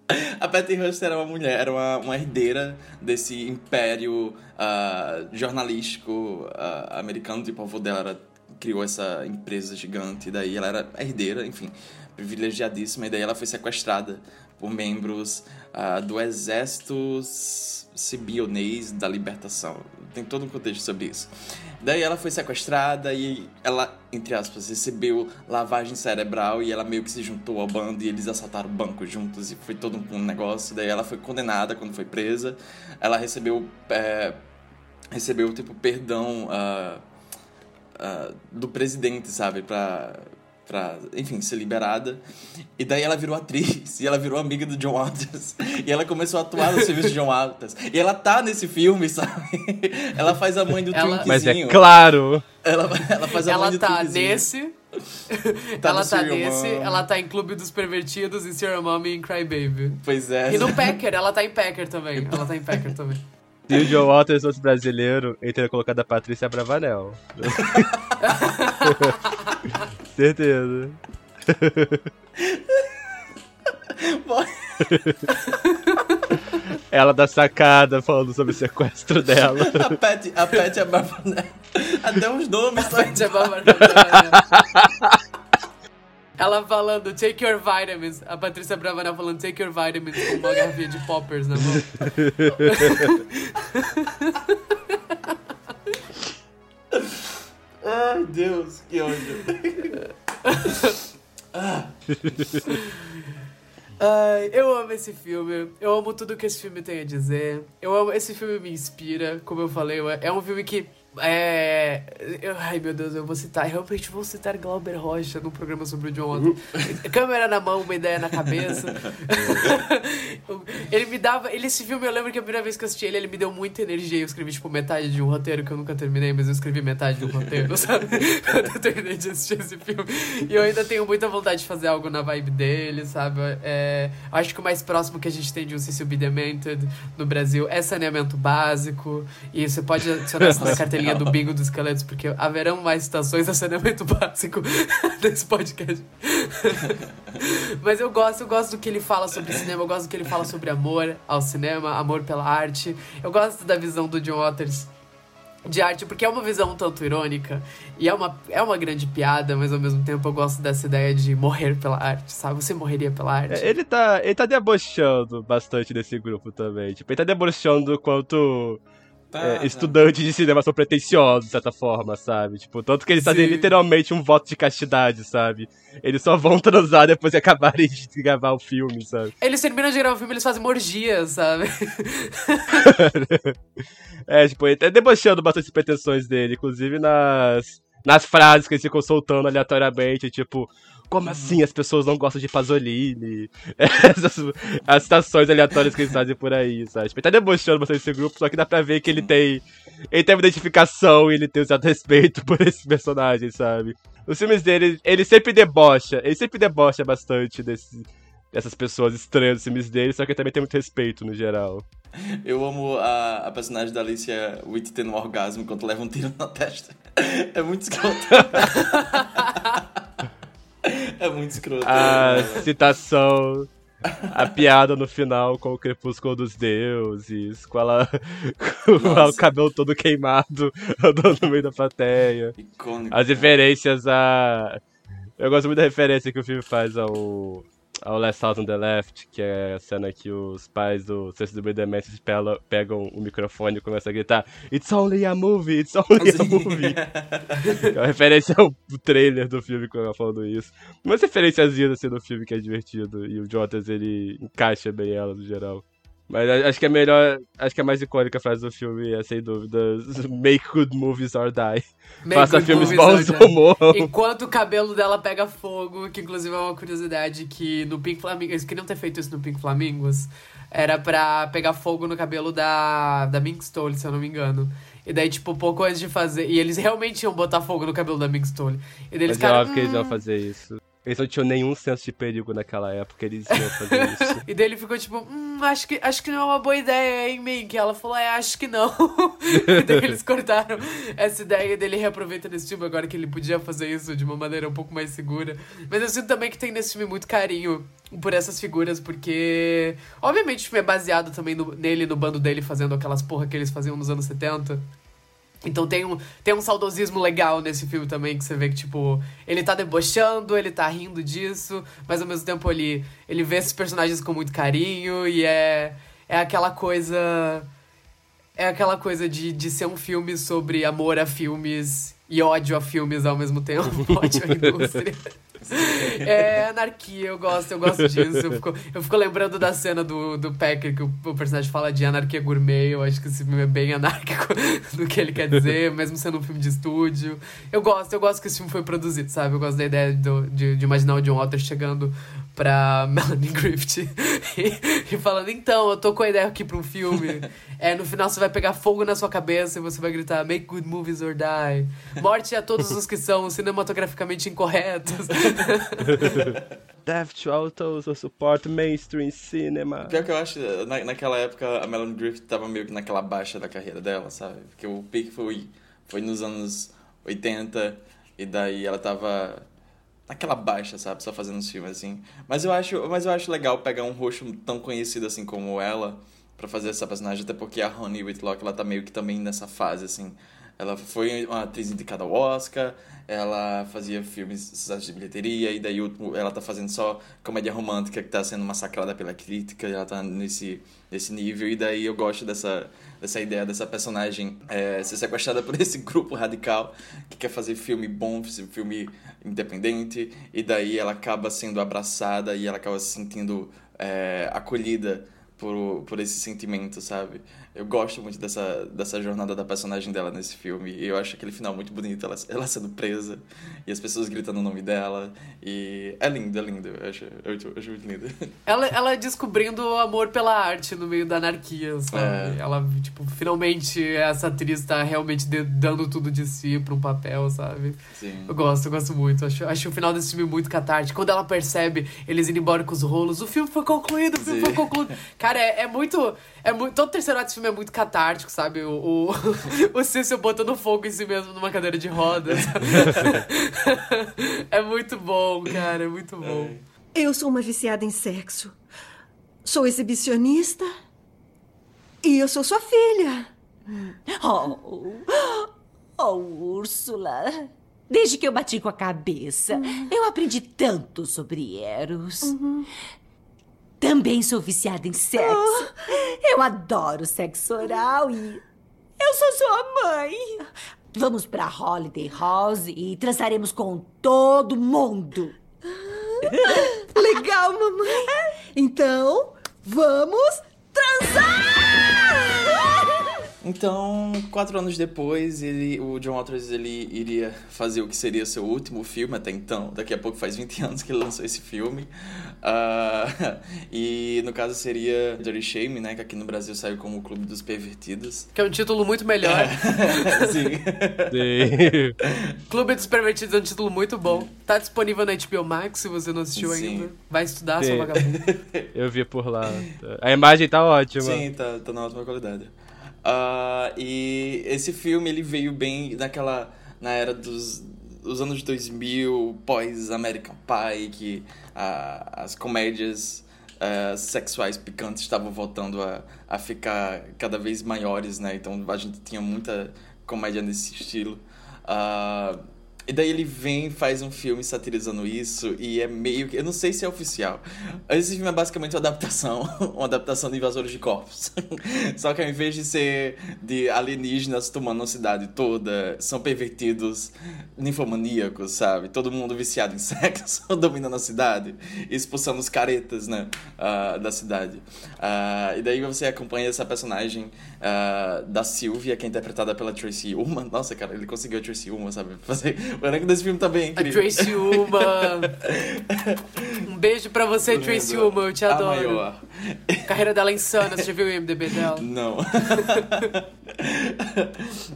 A Patty Hearst era uma mulher, era uma, uma herdeira desse império ah, jornalístico ah, americano. Tipo, o avô dela era- criou essa empresa gigante, daí ela era herdeira, enfim, privilegiadíssima. E daí ela foi sequestrada por membros ah, do exército sibionês da libertação. Tem todo um contexto sobre isso. Daí ela foi sequestrada e ela, entre aspas, recebeu lavagem cerebral e ela meio que se juntou ao bando e eles assaltaram o banco juntos e foi todo um negócio. Daí ela foi condenada quando foi presa. Ela recebeu, é, recebeu tipo, perdão ah, ah, do presidente, sabe? Pra, pra, enfim, ser liberada. E daí ela virou atriz e ela virou amiga do John Waters. E ela começou a atuar no serviço de John Waters. E ela tá nesse filme, sabe? Ela faz a mãe do Ela- Mas é claro. Ela, ela faz a mãe ela do tá Trunkzinho. nesse. Tá ela tá Serial nesse, Mom. ela tá em Clube dos Pervertidos e Serial Mom e em Cry Baby. Pois é. E no Packer, ela tá em Packer também. Ela tá em Packer também. Se o John Waters fosse brasileiro, ele teria colocado a Patrícia Bravanel. Certeza. Ela da sacada falando sobre o sequestro dela. A Pat, a Pat é Barbanel. Até os nomes são Gente, é Bárbara. Ela falando, take your vitamins. A Patrícia Bravanel falando, take your vitamins, com uma garrafinha de poppers na mão. Ai, Deus, que ódio. Ai, eu amo esse filme. Eu amo tudo que esse filme tem a dizer. Eu amo. Esse filme me inspira, como eu falei. É um filme que. É. eu- ai meu Deus, eu vou citar. Realmente vou citar Glauber Rocha no programa sobre o John Otto. Câmera na mão, uma ideia na cabeça. ele me dava. Ele, esse filme, eu lembro que a primeira vez que eu assisti ele, ele me deu muita energia. Eu escrevi, tipo, metade de um roteiro que eu nunca terminei, mas eu escrevi metade de um roteiro, sabe? Quando eu terminei de assistir esse filme. E eu ainda tenho muita vontade de fazer algo na vibe dele, sabe? É, acho que o mais próximo que a gente tem de um Cecil B. Demented no Brasil é saneamento básico. E você pode adicionar isso na cartelinha do bingo dos esqueletos, porque haverão mais citações a saneamento básico nesse podcast. Mas eu gosto, eu gosto do que ele fala sobre cinema, eu gosto do que ele fala sobre amor ao cinema, amor pela arte. Eu gosto da visão do John Waters de arte, porque é uma visão um tanto irônica e é uma, é uma grande piada, mas ao mesmo tempo eu gosto dessa ideia de morrer pela arte, sabe? Você morreria pela arte. É, Ele tá, ele tá debochando bastante desse grupo também. Tipo, ele tá debochando quanto Tá, é, tá. estudantes de cinema são pretensiosos, de certa forma, sabe? Tipo, tanto que eles fazem literalmente um voto de castidade, sabe? Eles só vão transar depois de acabarem de gravar o filme, sabe? Eles terminam de gravar o filme, eles fazem morgias, sabe? É, tipo, ele tá debochando bastante as pretensões dele, inclusive nas, nas frases que eles ficam soltando aleatoriamente, tipo, como assim as pessoas não gostam de Pasolini? Essas, as citações aleatórias que eles fazem por aí, sabe? Tipo, ele tá debochando bastante esse grupo, só que dá pra ver que ele tem. Ele tem uma identificação e ele tem um certo respeito por esses personagens, sabe? Os filmes dele, ele sempre debocha, ele sempre debocha bastante desse, dessas pessoas estranhas dos filmes dele, só que ele também tem muito respeito no geral. Eu amo a, a personagem da Alicia Witt tendo um orgasmo enquanto leva um tiro na testa. É muito escroto. é muito escroto. a citação, a piada no final com o crepúsculo dos deuses, com ela com o cabelo todo queimado andando no meio da plateia. Icônico. As referências a. Eu gosto muito da referência que o filme faz ao. Ao Last House on the Left, que é a cena que os pais do. Demented pela- pegam o microfone e começam a gritar It's only a movie, it's only a movie. É uma referência ao trailer do filme quando ela falando isso. Umas referenciazinhas assim no filme que é divertido. E o Jotas ele encaixa bem ela no geral. Mas a- acho que a melhor. Acho que a mais icônica frase do filme é, sem dúvida, Make good movies or die. Make Faça filmes bons ou morram. Enquanto o cabelo dela pega fogo, que inclusive é uma curiosidade que no Pink Flamingos, eles queriam ter feito isso no Pink Flamingos, era pra pegar fogo no cabelo da, da Mink Stole, se eu não me engano. E daí, tipo, pouco antes de fazer. E eles realmente iam botar fogo no cabelo da Mink Stole. E daí eles Mas é ficaram. óbvio que eles iam "Hum". fazer isso. Eles não tinham nenhum senso de perigo naquela época, eles iam fazer isso. E daí ele ficou tipo, hum, acho que, acho que não é uma boa ideia, hein, Mink? Ela falou, é, acho que não. e daí eles cortaram essa ideia dele reaproveita nesse filme agora que ele podia fazer isso de uma maneira um pouco mais segura. Mas eu sinto também que tem nesse filme muito carinho por essas figuras, porque obviamente o filme é baseado também no- nele, no bando dele, fazendo aquelas porra que eles faziam nos anos 70. Então tem um, tem um saudosismo legal nesse filme também, que você vê que, tipo, ele tá debochando, ele tá rindo disso, mas ao mesmo tempo ele, ele vê esses personagens com muito carinho e é, é aquela coisa. É aquela coisa de, de ser um filme sobre amor a filmes e ódio a filmes ao mesmo tempo. ódio à indústria. É anarquia, eu gosto, eu gosto disso. Eu fico, eu fico lembrando da cena do, do Packer, que o, o personagem fala de anarquia gourmet. Eu acho que esse filme é bem anárquico do que ele quer dizer, mesmo sendo um filme de estúdio. Eu gosto, eu gosto que esse filme foi produzido, sabe? Eu gosto da ideia do- de, de imaginar o John Waters chegando pra Melanie Griffith e, e falando, então, eu tô com a ideia aqui pra um filme. É, no final você vai pegar fogo na sua cabeça e você vai gritar Make good movies or die. Morte a todos os que são cinematograficamente incorretos. Death to autos or support mainstream cinema. Pior que eu acho, na, naquela época a Melanie Griffith tava meio que naquela baixa da carreira dela, sabe? Porque o pique foi, foi nos anos 80 e daí ela tava naquela baixa, sabe? Só fazendo os filmes assim. Mas eu acho, mas eu acho legal pegar um rosto tão conhecido assim como ela pra fazer essa personagem, até porque a Honey Whitlock ela tá meio que também nessa fase assim. Ela foi uma atriz indicada ao Oscar, ela fazia filmes de bilheteria, e daí ela tá fazendo só comédia romântica que tá sendo massacrada pela crítica, ela tá nesse, nesse nível, e daí eu gosto dessa, dessa ideia dessa personagem é, ser sequestrada por esse grupo radical que quer fazer filme bom, filme independente, e daí ela acaba sendo abraçada e ela acaba se sentindo é, acolhida por, por esse sentimento, sabe? Eu gosto muito dessa, dessa jornada da personagem dela nesse filme. E eu acho aquele final muito bonito, ela, ela sendo presa e as pessoas gritando o nome dela. E é lindo, é lindo. Eu acho, eu acho, eu acho muito lindo. Ela, ela descobrindo o amor pela arte no meio da anarquia, sabe? É. Ela, tipo, finalmente essa atriz tá realmente de- dando tudo de si pra um papel, sabe? Sim. Eu gosto, eu gosto muito. Acho, acho o final desse filme muito catártico. Quando ela percebe eles indo embora com os rolos, o filme foi concluído, o filme Sim. foi concluído. Cara, é, é muito. É muito. Todo terceiro ato desse filme é muito catártico, sabe? O, o, o Cícero botando fogo em si mesmo numa cadeira de rodas. é muito bom, cara, é muito bom. Eu sou uma viciada em sexo. Sou exibicionista. E eu sou sua filha. Oh, oh, Úrsula. Desde que eu bati com a cabeça, eu aprendi tanto sobre Eros. Também sou viciada em sexo. Eu adoro sexo oral e eu sou sua mãe. Vamos pra Holiday House e transaremos com todo mundo. Legal, mamãe. Então, vamos transar! Então, quatro anos depois, ele, o John Waters ele iria fazer o que seria seu último filme até então. Daqui a pouco faz 20 anos que ele lançou esse filme. Ah, e no caso seria Dirty Shame, né? Que aqui no Brasil saiu como o Clube dos Pervertidos. Que é um título muito melhor. Sim. Sim. Clube dos Pervertidos é um título muito bom. Tá disponível na HBO Max se você não assistiu Sim. ainda. Vai estudar, Sim. seu vagabundo. Eu vi por lá. A imagem tá ótima. Sim, tá, tá na ótima qualidade. Ah, e esse filme ele veio bem naquela na era dos, dos anos 2000, pós American Pie, que ah, as comédias ah, sexuais picantes estavam voltando a, a ficar cada vez maiores, né? Então a gente tinha muita comédia nesse estilo. Ah, e daí ele vem faz um filme satirizando isso e é meio que. Eu não sei se é oficial. Esse filme é basicamente uma adaptação. Uma adaptação de Invasores de Corpos. Só que ao invés de ser de alienígenas tomando a cidade toda, são pervertidos ninfomaníacos, sabe? Todo mundo viciado em sexo, dominando a cidade expulsando os caretas, né? ah, da cidade. Ah, e daí você acompanha essa personagem ah, da Sylvia, que é interpretada pela Tracy Ullman. Nossa, cara, ele conseguiu a Tracy Ullman, sabe? Fazer... O elenco desse filme é A incrível. Tracy Ullman. Um beijo pra você, Tracy Ullman. Eu te A adoro. maior. A carreira dela é insana. Você já viu o IMDB dela? Não.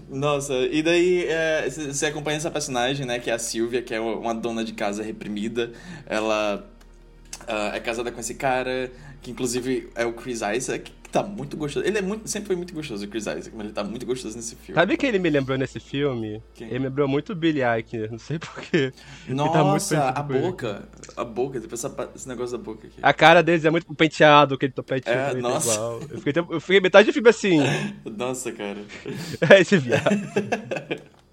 Nossa, e daí é, você acompanha essa personagem, né, que é a Sylvia, que é uma dona de casa reprimida. Ela ah, é casada com esse cara, que inclusive é o Chris Isaac, tá muito gostoso. Ele é muito, sempre foi muito gostoso, o Chris Isaac, mas ele tá muito gostoso nesse filme. Sabe quem ele me lembrou nesse filme? Quem? Ele me lembrou muito o Billy Eichner, não sei porquê. Tá muito Nossa, parecido a boca, a boca, tipo essa, esse negócio da boca aqui. A cara deles é muito penteado, aquele topete É, tá nossa. igual. Eu fiquei, eu fiquei metade do filme assim, Nossa, cara. é esse viado.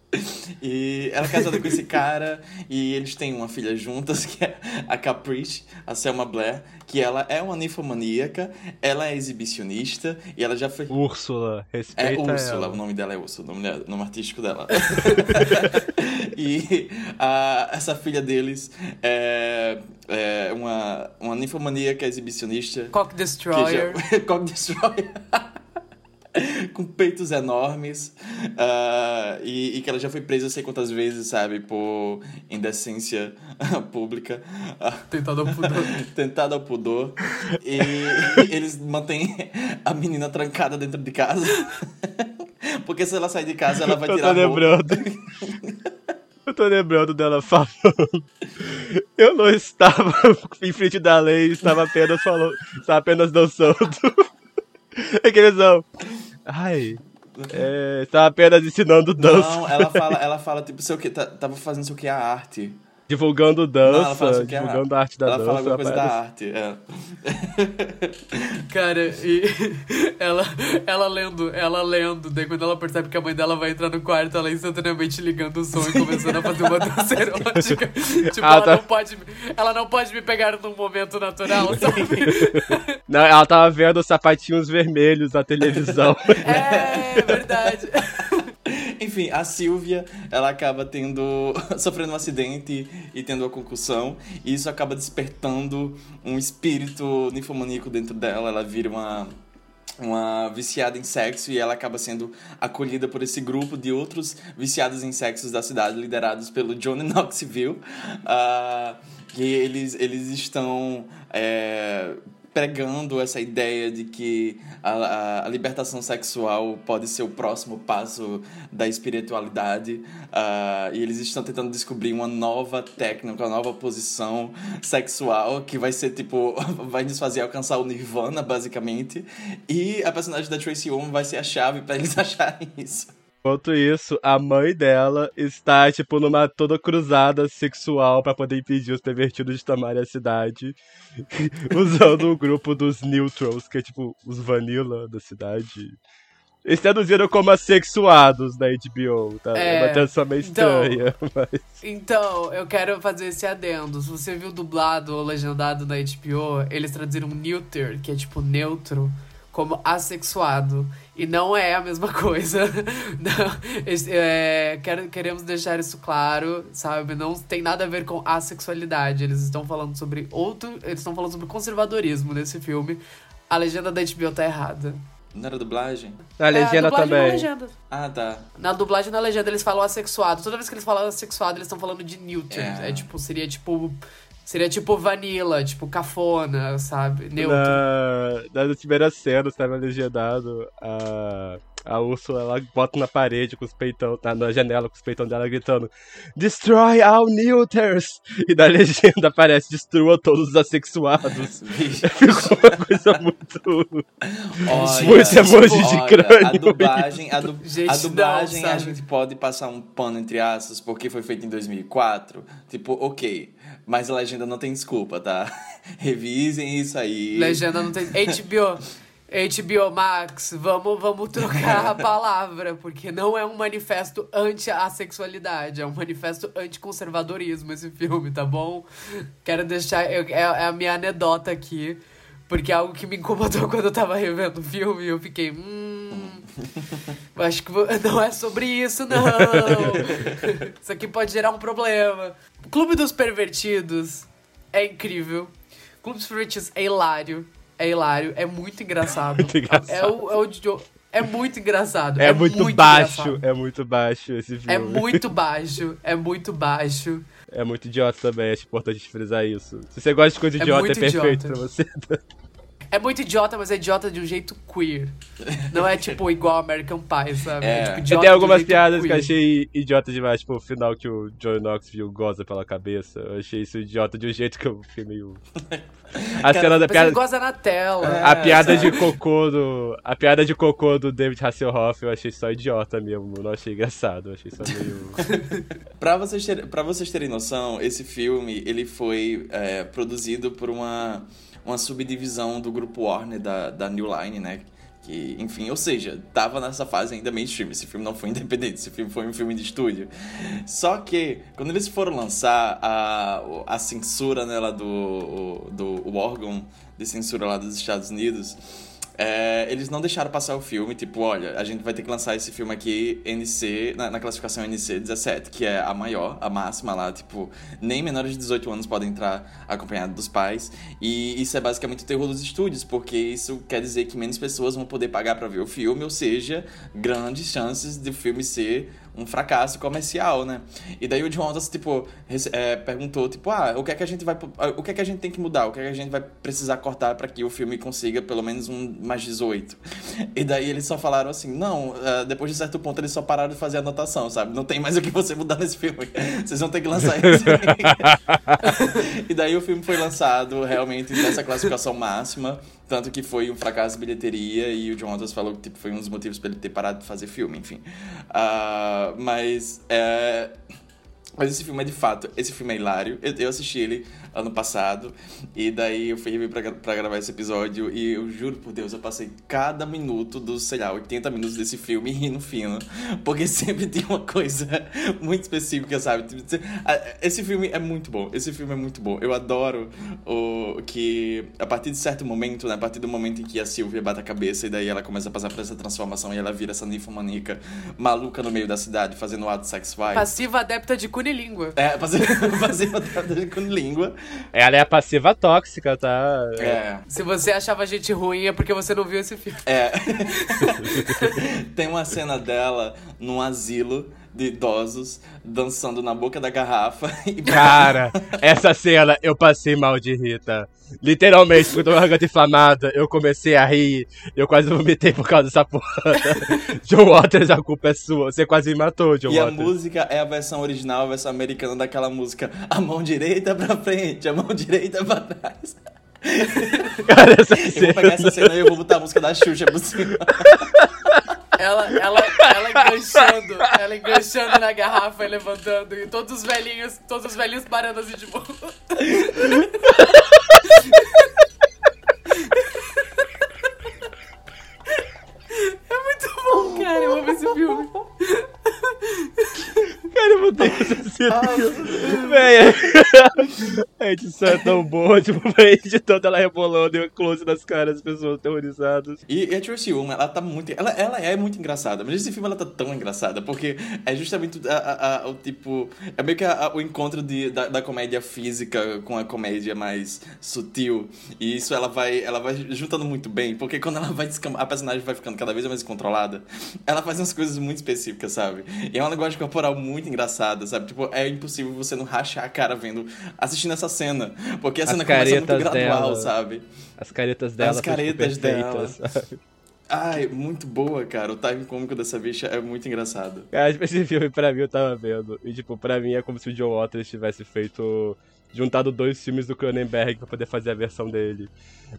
E ela é casada com esse cara e eles têm uma filha juntas, que é a Caprice, a Selma Blair, que ela é uma ninfomaníaca, ela é exibicionista e ela já foi. Úrsula, É respeita Úrsula, ela. o nome dela é Úrsula, o nome, o nome artístico dela. e a- essa filha deles é, é uma, uma ninfomaníaca exibicionista. Cock Destroyer. já- Cock Destroyer. com peitos enormes ah, e, e que ela já foi presa sei quantas vezes, sabe, por indecência pública, Tentado ao pudor. tentada ao pudor e eles mantêm a menina trancada dentro de casa porque se ela sair de casa ela vai Eu tirar tô a roupa. lembrando. Eu tô lembrando dela falando. Eu não estava em frente da lei, estava apenas falando. Estava apenas dançando. Aqueles não. Ai. É, estava apenas ensinando dança. Não, ela fala, ela fala tipo, sei o que, tava fazendo sei o que a arte. Divulgando Não, ela dança, fala sei o que é divulgando a arte da ela dança. fala alguma coisa da arte, é. Cara, e ela, ela lendo, ela lendo, daí quando ela percebe que a mãe dela vai entrar no quarto, ela instantaneamente ligando o som e começando a fazer uma dança erótica. Tipo, Ah, ela, tá. não pode, ela não pode me pegar num momento natural, sabe? Não, ela tava vendo os sapatinhos vermelhos na televisão. É, verdade. Enfim, a Silvia, ela acaba tendo. sofrendo um acidente e tendo uma concussão. E isso acaba despertando um espírito ninfomaníaco dentro dela. Ela vira uma. Uma viciada em sexo e ela acaba sendo acolhida por esse grupo de outros viciados em sexo da cidade, liderados pelo Johnny Knoxville. Uh, e eles, eles estão é, pregando essa ideia de que a, a, a, libertação sexual pode ser o próximo passo da espiritualidade uh, e eles estão tentando descobrir uma nova técnica, uma nova posição sexual que vai ser tipo vai nos fazer alcançar o nirvana basicamente e a personagem da Tracy Ullman vai ser a chave para eles acharem isso. Enquanto isso, a mãe dela está, tipo, numa toda cruzada sexual para poder impedir os pervertidos de tomarem a cidade. usando o grupo dos Neutrals, que é tipo os Vanilla da cidade. Eles traduziram como assexuados na HBO, tá? É, é uma tradução meio então, estranha, mas... Então, eu quero fazer esse adendo. Se você viu dublado ou legendado na HBO, eles traduziram neuter, que é tipo neutro, como assexuado. E não é a mesma coisa. Não, é, quer, queremos deixar isso claro, sabe? Não tem nada a ver com assexualidade. Eles estão falando sobre outro. Eles estão falando sobre conservadorismo nesse filme. A legenda da HBO tá errada. Não era dublagem? A legenda é, a também. Na legenda. Ah, tá. Na dublagem na legenda eles falam assexuado. Toda vez que eles falam assexuado, eles estão falando de neuter. É. é tipo, seria tipo Seria tipo vanilla, tipo cafona, sabe? Neutro. Na, nas primeiras cenas, tava legendado, a, a Ursula, ela bota na parede com os peitão, na, na janela com os peitão dela gritando Destroy all neuters! E na legenda aparece, destrua todos os assexuados. Ficou uma coisa muito... Olha, muito emoji de crânio. A dublagem, a, du, gente, a dublagem não, a gente pode passar um pano entre aspas, porque foi feito em 2004. Tipo, ok mas a legenda não tem desculpa, tá? Revisem isso aí. Legenda não tem. HBO. HBO Max, vamos, vamos trocar a palavra, porque não é um manifesto anti-assexualidade, é um manifesto anti-conservadorismo esse filme, tá bom? Quero deixar. Eu, é, é, a minha anedota aqui, porque é algo que me incomodou quando eu tava revendo o filme eu fiquei. Hum. Acho que não é sobre isso, não. Isso aqui pode gerar um problema. Clube dos Pervertidos é incrível. Clube dos Pervertidos é hilário. É hilário, é muito engraçado. muito engraçado. É, o, é, o, é muito engraçado. É, é muito, muito, baixo. Engraçado. É muito baixo esse filme. É muito baixo. É muito baixo. É muito idiota também, acho importante frisar isso. Se você gosta de coisa é idiota, é, é perfeito idiota. pra você. É muito idiota, mas é idiota de um jeito queer. Não é tipo igual American Pie, sabe? É, é tipo, Tem algumas um piadas queer. que eu achei idiota demais, tipo o final que o Johnny Knoxville goza pela cabeça. Eu achei isso idiota de um jeito que eu fiquei meio. A Cara, cena da piada. goza na tela. A piada de cocô do. A piada de cocô do David Hasselhoff eu achei só idiota mesmo. Não achei engraçado. Eu achei só meio. pra, vocês ter, pra vocês terem noção, esse filme ele foi é, produzido por uma uma subdivisão do grupo Warner da, da New Line, né? Que, enfim, ou seja, tava nessa fase ainda mainstream. Esse filme não foi independente, esse filme foi um filme de estúdio. Só que, quando eles foram lançar a, a censura nela do, do órgão de censura lá dos Estados Unidos, é, eles não deixaram passar o filme, tipo, olha, a gente vai ter que lançar esse filme aqui NC, na, na, classificação NC 17, que é a maior, a máxima lá, tipo, nem menores de 18 anos podem entrar acompanhado dos pais. E isso é basicamente o terror dos estúdios, porque isso quer dizer que menos pessoas vão poder pagar para ver o filme, ou seja, grandes chances de o filme ser um fracasso comercial, né? E daí o John Waters, tipo, é, perguntou, tipo, ah, o que é que a gente vai, o que é que a gente tem que mudar? O que é que a gente vai precisar cortar para que o filme consiga pelo menos um mais 18? E daí eles só falaram assim, não, uh, depois de certo ponto eles só pararam de fazer anotação, sabe? Não tem mais o que você mudar nesse filme. Vocês vão ter que lançar esse. e daí o filme foi lançado realmente nessa classificação máxima. Tanto que foi um fracasso de bilheteria e o John Waters falou que tipo, foi um dos motivos para ele ter parado de fazer filme, enfim. Uh, mas, é... mas esse filme é de fato, esse filme é hilário. Eu, eu assisti ele ano passado. E daí eu fui rever pra, pra gravar esse episódio. E eu juro por Deus, eu passei cada minuto dos, sei lá, 80 minutos desse filme rindo fino. Porque sempre tem uma coisa muito específica, sabe? Tipo, esse filme é muito bom. Esse filme é muito bom. Eu adoro o que, a partir de certo momento, né? A partir do momento em que a Sylvia bate a cabeça e daí ela começa a passar por essa transformação e ela vira essa ninfomaníaca maluca no meio da cidade, fazendo atos sexuais. Passiva adepta de cunilíngua. É, passiva, passiva adepta de cunilíngua. Ela é a passiva tóxica, tá? É. Se você achava a gente ruim é porque você não viu esse filme. É. Tem uma cena dela num asilo de idosos dançando na boca da garrafa. E... Cara, essa cena eu passei mal de Rita. Literalmente, com a garganta inflamada, eu comecei a rir. Eu quase vomitei por causa dessa porra. John Waters, a culpa é sua. Você quase me matou, John e Waters. E a música é a versão original, a versão americana daquela música. A mão direita pra frente, a mão direita pra trás. Cara, essa eu cena... vou pegar essa cena e eu vou botar a música da Xuxa por cima. Ela, ela, ela enganchando, ela enganchando na garrafa e levantando, e todos os velhinhos, todos os velhinhos parando assim de boa. É muito bom, cara, eu amo esse filme. Cara, eu botei essa cena. Véi, a edição é tão boa, tipo, vai editando ela rebolando e o close das caras das pessoas aterrorizadas. E, e a Tracy Ullman, ela tá muito. Ela, ela é muito engraçada, mas esse filme ela tá tão engraçada, porque é justamente a, a, a, o tipo. É meio que o encontro de, da, da, comédia física com a comédia mais sutil. E isso ela vai, ela vai juntando muito bem, porque quando ela vai descambar, a personagem vai ficando cada vez mais controlada, ela faz umas coisas muito específicas, sabe? E é uma linguagem corporal muito engraçada, sabe? Tipo, é impossível você não rachar a cara vendo, assistindo essa cena. Porque a As cena começa muito caretas gradual, dela. sabe? As caretas dela As são, tipo, caretas dela. sabe? Ai, muito boa, cara. O time cômico dessa bicha é muito engraçado. Cara, tipo, esse filme pra mim eu tava vendo. E tipo, pra mim é como se o John Waters tivesse feito. Juntado dois filmes do Cronenberg pra poder fazer a versão dele.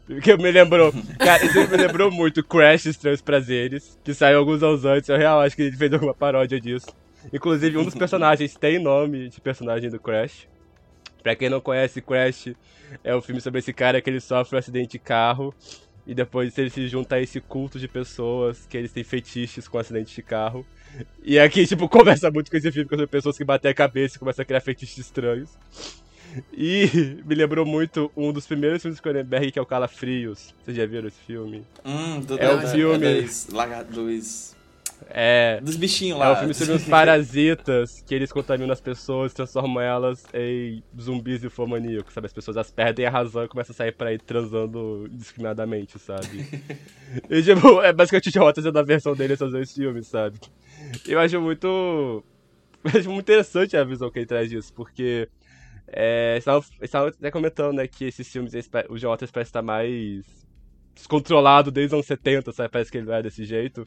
Porque me lembrou. Cara, filme me lembrou muito Crash Estranhos Prazeres, que saiu alguns anos antes. Eu real acho que ele fez alguma paródia disso. Inclusive, um dos personagens tem nome de personagem do Crash. Pra quem não conhece, Crash é um filme sobre esse cara que ele sofre um acidente de carro. E depois ele se junta a esse culto de pessoas que eles têm fetiches com acidentes de carro. E aqui, tipo, conversa muito com esse filme, com pessoas que batem a cabeça e começam a criar fetiches estranhos. E me lembrou muito um dos primeiros filmes de Cronenberg, que é o Calafrios. Vocês já viram esse filme? Hum, do, É o da- filme. É laga- dos, É. dos bichinhos É lá. o filme sobre os parasitas que eles contaminam as pessoas, transformam elas em zumbis e fomaníacos, sabe? As pessoas as perdem a razão e começam a sair pra aí transando indiscriminadamente, sabe? e, tipo, é basicamente o John Waters a versão dele esses dois filmes, sabe? Eu acho muito. Eu acho muito interessante a visão que ele traz disso, porque. É, estavam estavam até comentando, né, que esses filmes, eles pa- o John Waters parece estar mais descontrolado desde os anos 70, sabe? Parece que ele não é desse jeito.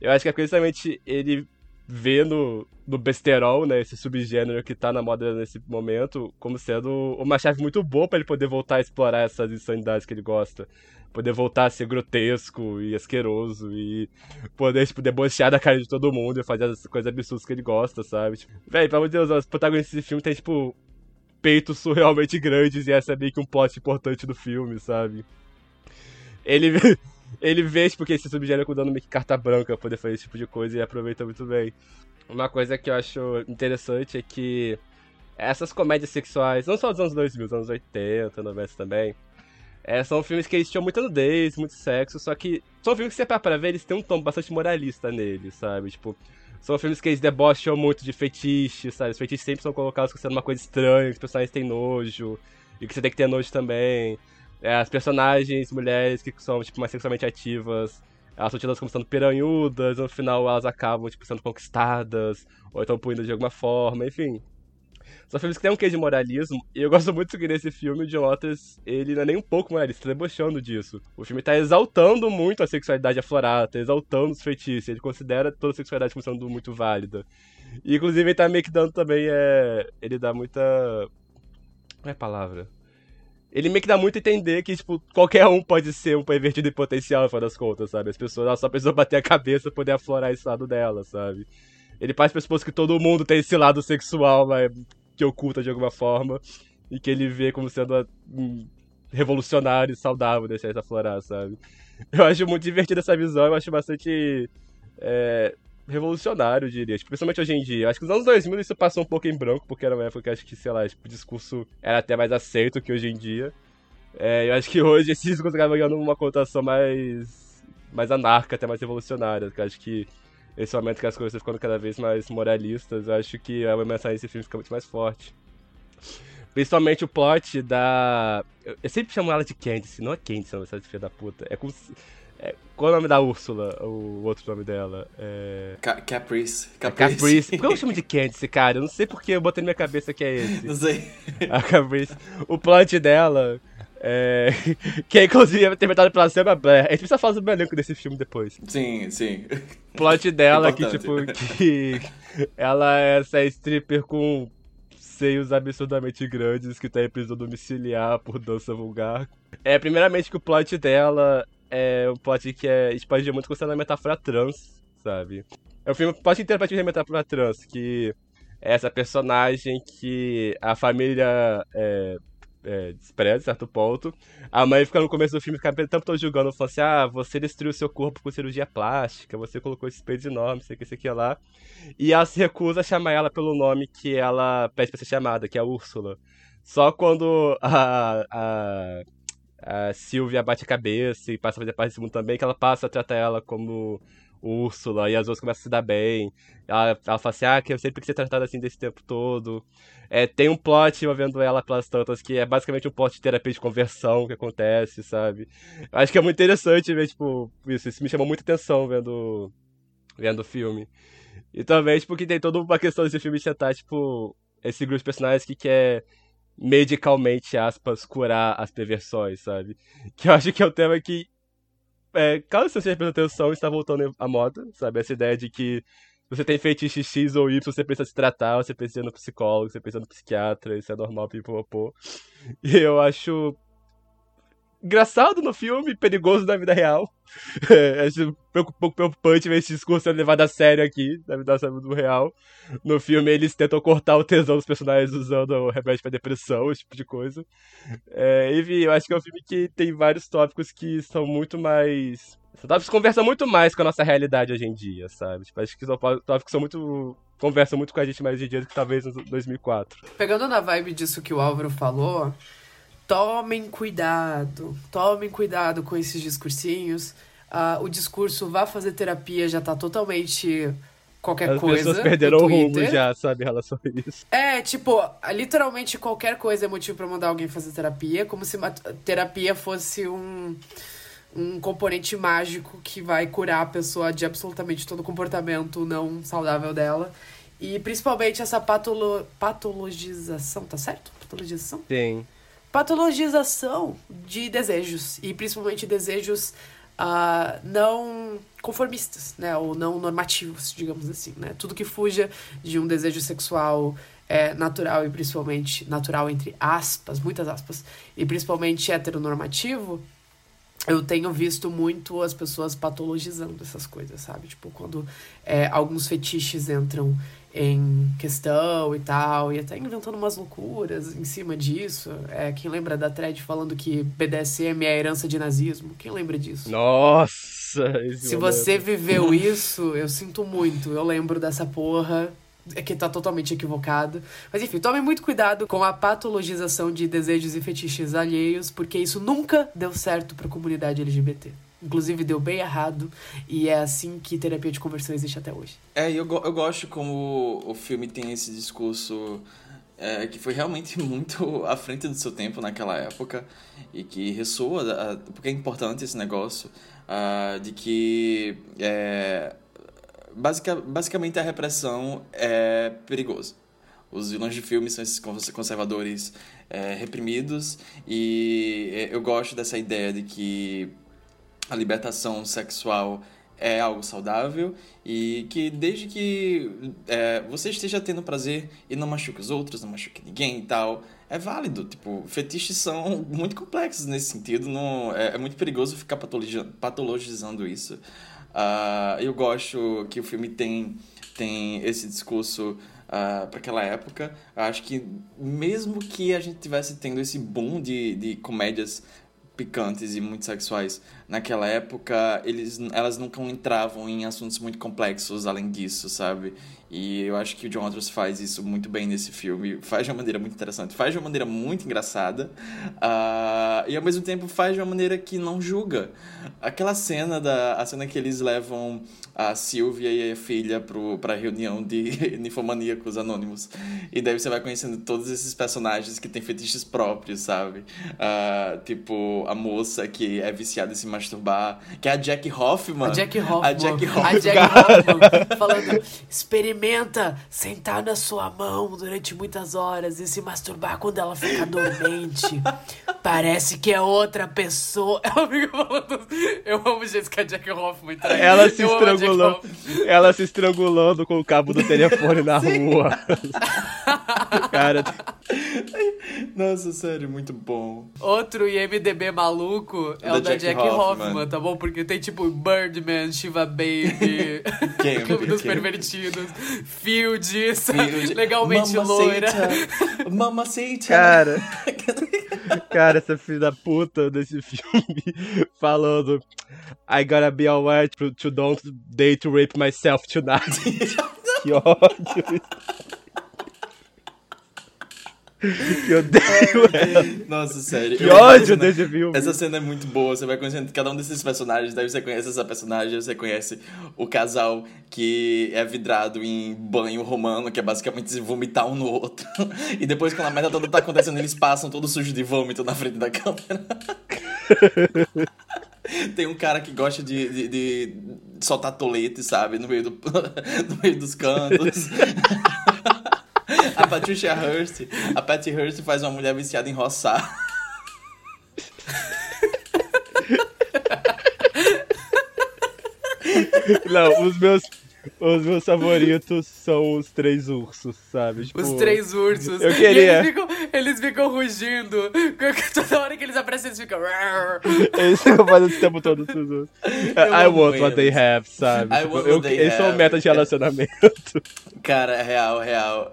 Eu acho que é precisamente ele vê no, no besterol, né, esse subgênero que tá na moda nesse momento, como sendo uma chave muito boa pra ele poder voltar a explorar essas insanidades que ele gosta. Poder voltar a ser grotesco e asqueroso e poder, tipo, debochar da cara de todo mundo e fazer as coisas absurdas que ele gosta, sabe? Tipo, véi, pelo amor de Deus, os protagonistas desse filme tem, tipo, peitos surrealmente grandes e essa é meio que um plot importante do filme, sabe? Ele, ele vê, tipo, que esse subgênero dando meio que carta branca pra poder fazer esse tipo de coisa e aproveita muito bem. Uma coisa que eu acho interessante é que essas comédias sexuais, não só dos anos 2000, dos anos 80, 90 também, é, são filmes que eles tinham muita nudez, muito sexo, só que são filmes que você para pra ver, eles têm um tom bastante moralista neles, sabe? Tipo, são filmes que eles debocham muito de fetiches, sabe? Os fetiches sempre são colocados como sendo uma coisa estranha, que os personagens têm nojo, e que você tem que ter nojo também. É, as personagens mulheres que são, tipo, mais sexualmente ativas, elas são tidas como sendo piranhudas, no final elas acabam, tipo, sendo conquistadas, ou então punidas de alguma forma, enfim. São filmes que tem um quê de moralismo, e eu gosto muito que nesse filme o John Waters, ele não é nem um pouco moralista, tá debochando disso. O filme tá exaltando muito a sexualidade aflorada, tá exaltando os feitiços, ele considera toda a sexualidade como sendo muito válida. E inclusive ele tá meio que dando também, é... ele dá muita... Qual é palavra? Ele meio que dá muito a entender que, tipo, qualquer um pode ser um pervertido em potencial, no final das contas, sabe? As pessoas, elas só precisam bater a cabeça poder aflorar esse lado dela, sabe? Ele faz pessoas que todo mundo tem esse lado sexual, mas que oculta de alguma forma. e que ele vê como sendo um revolucionário e saudável deixar isso aflorar, sabe? Eu acho muito divertida essa visão, eu acho bastante é, revolucionário, diria. Principalmente hoje em dia. Acho que nos anos 2000 isso passou um pouco em branco, porque era uma época que acho que, sei lá, tipo, o discurso era até mais aceito que hoje em dia. É, eu acho que hoje esse discurso acaba ganhando uma cotação mais, mais anarca, até mais revolucionária. Eu acho que esse momento que as coisas estão ficando cada vez mais moralistas, eu acho que a mensagem desse filme fica muito mais forte. Principalmente o plot da. Eu sempre chamo ela de Candice, não é Candice, não, essa filha da puta. É como. É... Qual é o nome da Úrsula? O outro nome dela? É. Ca Caprice. É Caprice. Caprice. Por que eu chamo de Candice, cara? Eu não sei porque eu botei na minha cabeça que é esse. Não sei. A Caprice. O plot dela. É... Que é inclusive interpretado pela Selma Blair. A gente precisa falar sobre o elenco desse filme depois. Sim, sim. O plot dela que, tipo, que ela é essa stripper com seios absurdamente grandes que tá em prisão domiciliar por dança vulgar. É, primeiramente que o plot dela é um plot que é expande muito com a metáfora trans, sabe? É um filme, plot pra de metáfora trans, que é essa personagem que a família é, é, despreza, de certo ponto. A mãe fica no começo do filme, fica o tempo todo julgando, falando assim, ah, você destruiu seu corpo com cirurgia plástica, você colocou esses peitos enormes, sei que, sei que lá. E ela se recusa a chamar ela pelo nome que ela pede pra ser chamada, que é a Úrsula. Só quando a, a, a Sylvia bate a cabeça e passa a fazer parte desse mundo também, que ela passa a tratar ela como Úrsula, e as duas começam a se dar bem. Ela, ela fala assim, ah, que eu sempre quis ser tratada assim desse tempo todo. É, tem um plot envolvendo ela pelas tantas, que é basicamente um plot de terapia de conversão que acontece, sabe? Acho que é muito interessante ver, tipo, isso, isso me chamou muita atenção vendo, vendo o filme. E também, tipo, que tem toda uma questão desse filme de tentar, tipo, esse grupo de personagens que quer medicalmente, aspas, curar as perversões, sabe? Que eu acho que é um tema que, é, caso você esteja atenção, está voltando à moda, sabe? Essa ideia de que você tem fetiche X ou Y, você precisa se tratar, você precisa ir no psicólogo, você precisa ir no psiquiatra, isso é normal, pipopô. E eu acho engraçado no filme, perigoso na vida real. É, acho um pouco preocupante ver esse discurso sendo levado a sério aqui, na vida real. No filme, eles tentam cortar o tesão dos personagens usando o remédio pra depressão, esse tipo de coisa. É, enfim, eu acho que é um filme que tem vários tópicos que são muito mais tópicos conversam muito mais com a nossa realidade hoje em dia, sabe? Tipo, acho que os tópicos são muito. conversam muito com a gente mais em dia do que talvez em 2004. Pegando na vibe disso que o Álvaro falou, tomem cuidado, tomem cuidado com esses discursinhos. Uh, o discurso vá fazer terapia já tá totalmente qualquer As coisa. As pessoas perderam o rumo já, sabe, em relação a isso. É, tipo, literalmente qualquer coisa é motivo para mandar alguém fazer terapia, como se terapia fosse um um componente mágico que vai curar a pessoa de absolutamente todo o comportamento não saudável dela. E principalmente essa patolo patologização, tá certo? Patologização? Sim. Patologização de desejos. E principalmente desejos uh, não conformistas, né? Ou não normativos, digamos assim, né? Tudo que fuja de um desejo sexual é, natural e principalmente natural entre aspas, muitas aspas, e principalmente heteronormativo, eu tenho visto muito as pessoas patologizando essas coisas, sabe? Tipo, quando é, alguns fetiches entram em questão e tal, e até inventando umas loucuras em cima disso. É, quem lembra da thread falando que BDSM é a herança de nazismo? Quem lembra disso? Nossa! Se você viveu isso, eu sinto muito. Eu lembro dessa porra é que tá totalmente equivocado. Mas enfim, tome muito cuidado com a patologização de desejos e fetiches alheios, porque isso nunca deu certo para a comunidade LGBT. Inclusive deu bem errado, e é assim que terapia de conversão existe até hoje. É, eu, eu gosto como o filme tem esse discurso é, que foi realmente muito à frente do seu tempo naquela época e que ressoa, porque é importante esse negócio, de que é, Basica, basicamente a repressão é perigosa. Os vilões de filme são esses conservadores é, reprimidos e é, eu gosto dessa ideia de que a libertação sexual é algo saudável e que desde que é, você esteja tendo prazer e não machuque os outros, não machuque ninguém e tal, é válido. Tipo, fetiches são muito complexos nesse sentido, não, é, é muito perigoso ficar patologizando isso. Uh, eu gosto que o filme tem, tem esse discurso uh, para aquela época. Eu acho que mesmo que a gente tivesse tendo esse boom de, de comédias picantes e muito sexuais naquela época, eles, elas nunca entravam em assuntos muito complexos além disso, sabe? E eu acho que o John Waters faz isso muito bem nesse filme. Faz de uma maneira muito interessante, faz de uma maneira muito engraçada. Uh, e ao mesmo tempo faz de uma maneira que não julga. Aquela cena da a cena que eles levam a Sylvia e a filha pro, pra reunião de ninfomaníacos anônimos. E daí você vai conhecendo todos esses personagens que têm fetiches próprios, sabe? Uh, tipo, a moça que é viciada em se masturbar, que é a Jack Hoffman. A Jack Hoffman. A Jack Hoffman. A Jack Hoffman falando, experimenta sentar na sua mão durante muitas horas e se masturbar quando ela fica dormente. Parece que é outra pessoa. Ela fica falando. Eu amo Jessica Jack Hoffman. Tá? Ela se. Hoffman. Ela se estrangulando com o cabo do telefone na rua. Cara, Nossa, sério, muito bom. Outro IMDB maluco é Da o da Jack Jack, Hoffman. Hoffman. tá bom? Porque tem tipo Birdman, Shiva Baby? Clube dos? Pervertidos, Field, Field. legalmente loira. Mamacita. Mamacita. cara. Cara, essa filha da puta desse filme falando I gotta be aware to, to don't date to rape myself tonight. que ódio. Que odeio. Nossa, sério. Que Eu- ódio desse filme. Essa cena é muito boa, você vai conhecendo cada um desses personagens, daí você conhece essa personagem, você conhece o casal que é vidrado em banho romano, que é basicamente se vomitar um no outro. E depois, quando a merda toda tá acontecendo, eles passam todo sujo de vômito na frente da câmera. Tem um cara que gosta de, de, de soltar tolete, sabe? No meio, do, no meio dos cantos. A Patricia Hearst, a Patty Hearst faz uma mulher viciada em roçar. Não, os meus, os meus favoritos são os três ursos, sabe? Tipo, Os três ursos. Eu queria. eles ficam, eles ficam rugindo. Toda hora que eles aparecem, eles ficam. Eles ficam fazendo esse tempo todo ursos. I want what they have, sabe? I Tipo, want eu, what they eles são have. meta de relacionamento. Cara, é real, real.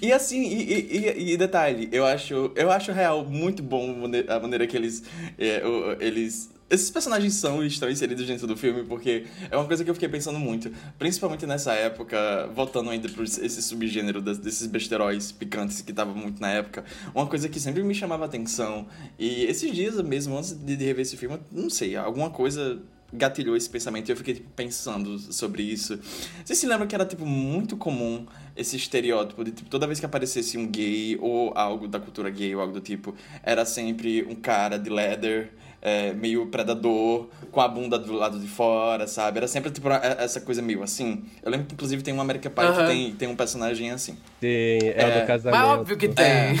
E assim, e, e- e detalhe, eu acho, eu acho real muito bom a mane- a maneira que eles, é, eles. Esses personagens são e estão inseridos dentro do filme, porque é uma coisa que eu fiquei pensando muito. Principalmente nessa época, voltando ainda para esse subgênero desses besteróis picantes que tava muito na época. Uma coisa que sempre me chamava atenção. E esses dias mesmo, antes de, rever esse filme, não sei, alguma coisa gatilhou esse pensamento e eu fiquei tipo, pensando sobre isso. Você se lembra que era tipo muito comum esse estereótipo de tipo, toda vez que aparecesse um gay ou algo da cultura gay ou algo do tipo, era sempre um cara de leather, é, meio predador, com a bunda do lado de fora, sabe? Era sempre tipo é- essa coisa meio assim. Eu lembro que inclusive tem um American Pie que Aham. tem, tem um personagem assim. Sim, é, o É, do casamento. Mas óbvio que tem. É.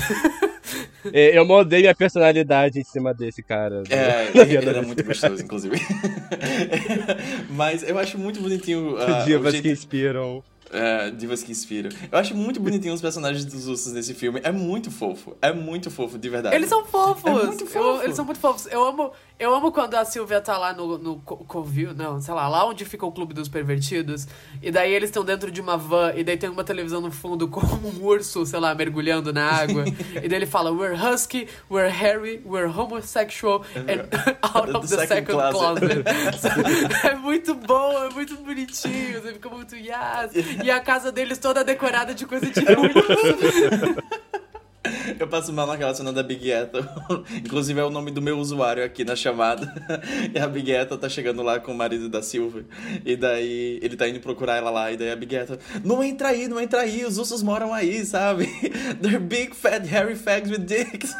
É, Eu moldei minha personalidade em cima desse cara. né? É, Na ele era muito gostoso, inclusive. Mas eu acho muito bonitinho ah, o Divas jeito- que inspiram. É, divas que inspiram. Eu acho muito bonitinho os personagens dos ursos nesse filme. É muito fofo. É muito fofo, de verdade. Eles são fofos. É muito Eu- fofo. eles são muito fofos. Eu amo, eu amo quando a Silvia tá lá no, no Co- Covil, não, sei lá, lá onde fica o Clube dos Pervertidos. E daí eles estão dentro de uma van e daí tem uma televisão no fundo com um urso, sei lá, mergulhando na água. e daí ele fala: We're husky, we're hairy, we're homosexual and out of the, second, closet. é muito bom, é muito bonitinho. Você fica muito yes. E a casa deles toda decorada de coisa de urso. Eu passo mal naquela cena da Big Ethel. Inclusive é o nome do meu usuário aqui na chamada. E a Big Ethel tá chegando lá com o marido da Silvia. E daí ele tá indo procurar ela lá. E daí a Big Ethel, não entra aí, não entra aí, os ursos moram aí, sabe? They're big, fat, hairy fags with dicks.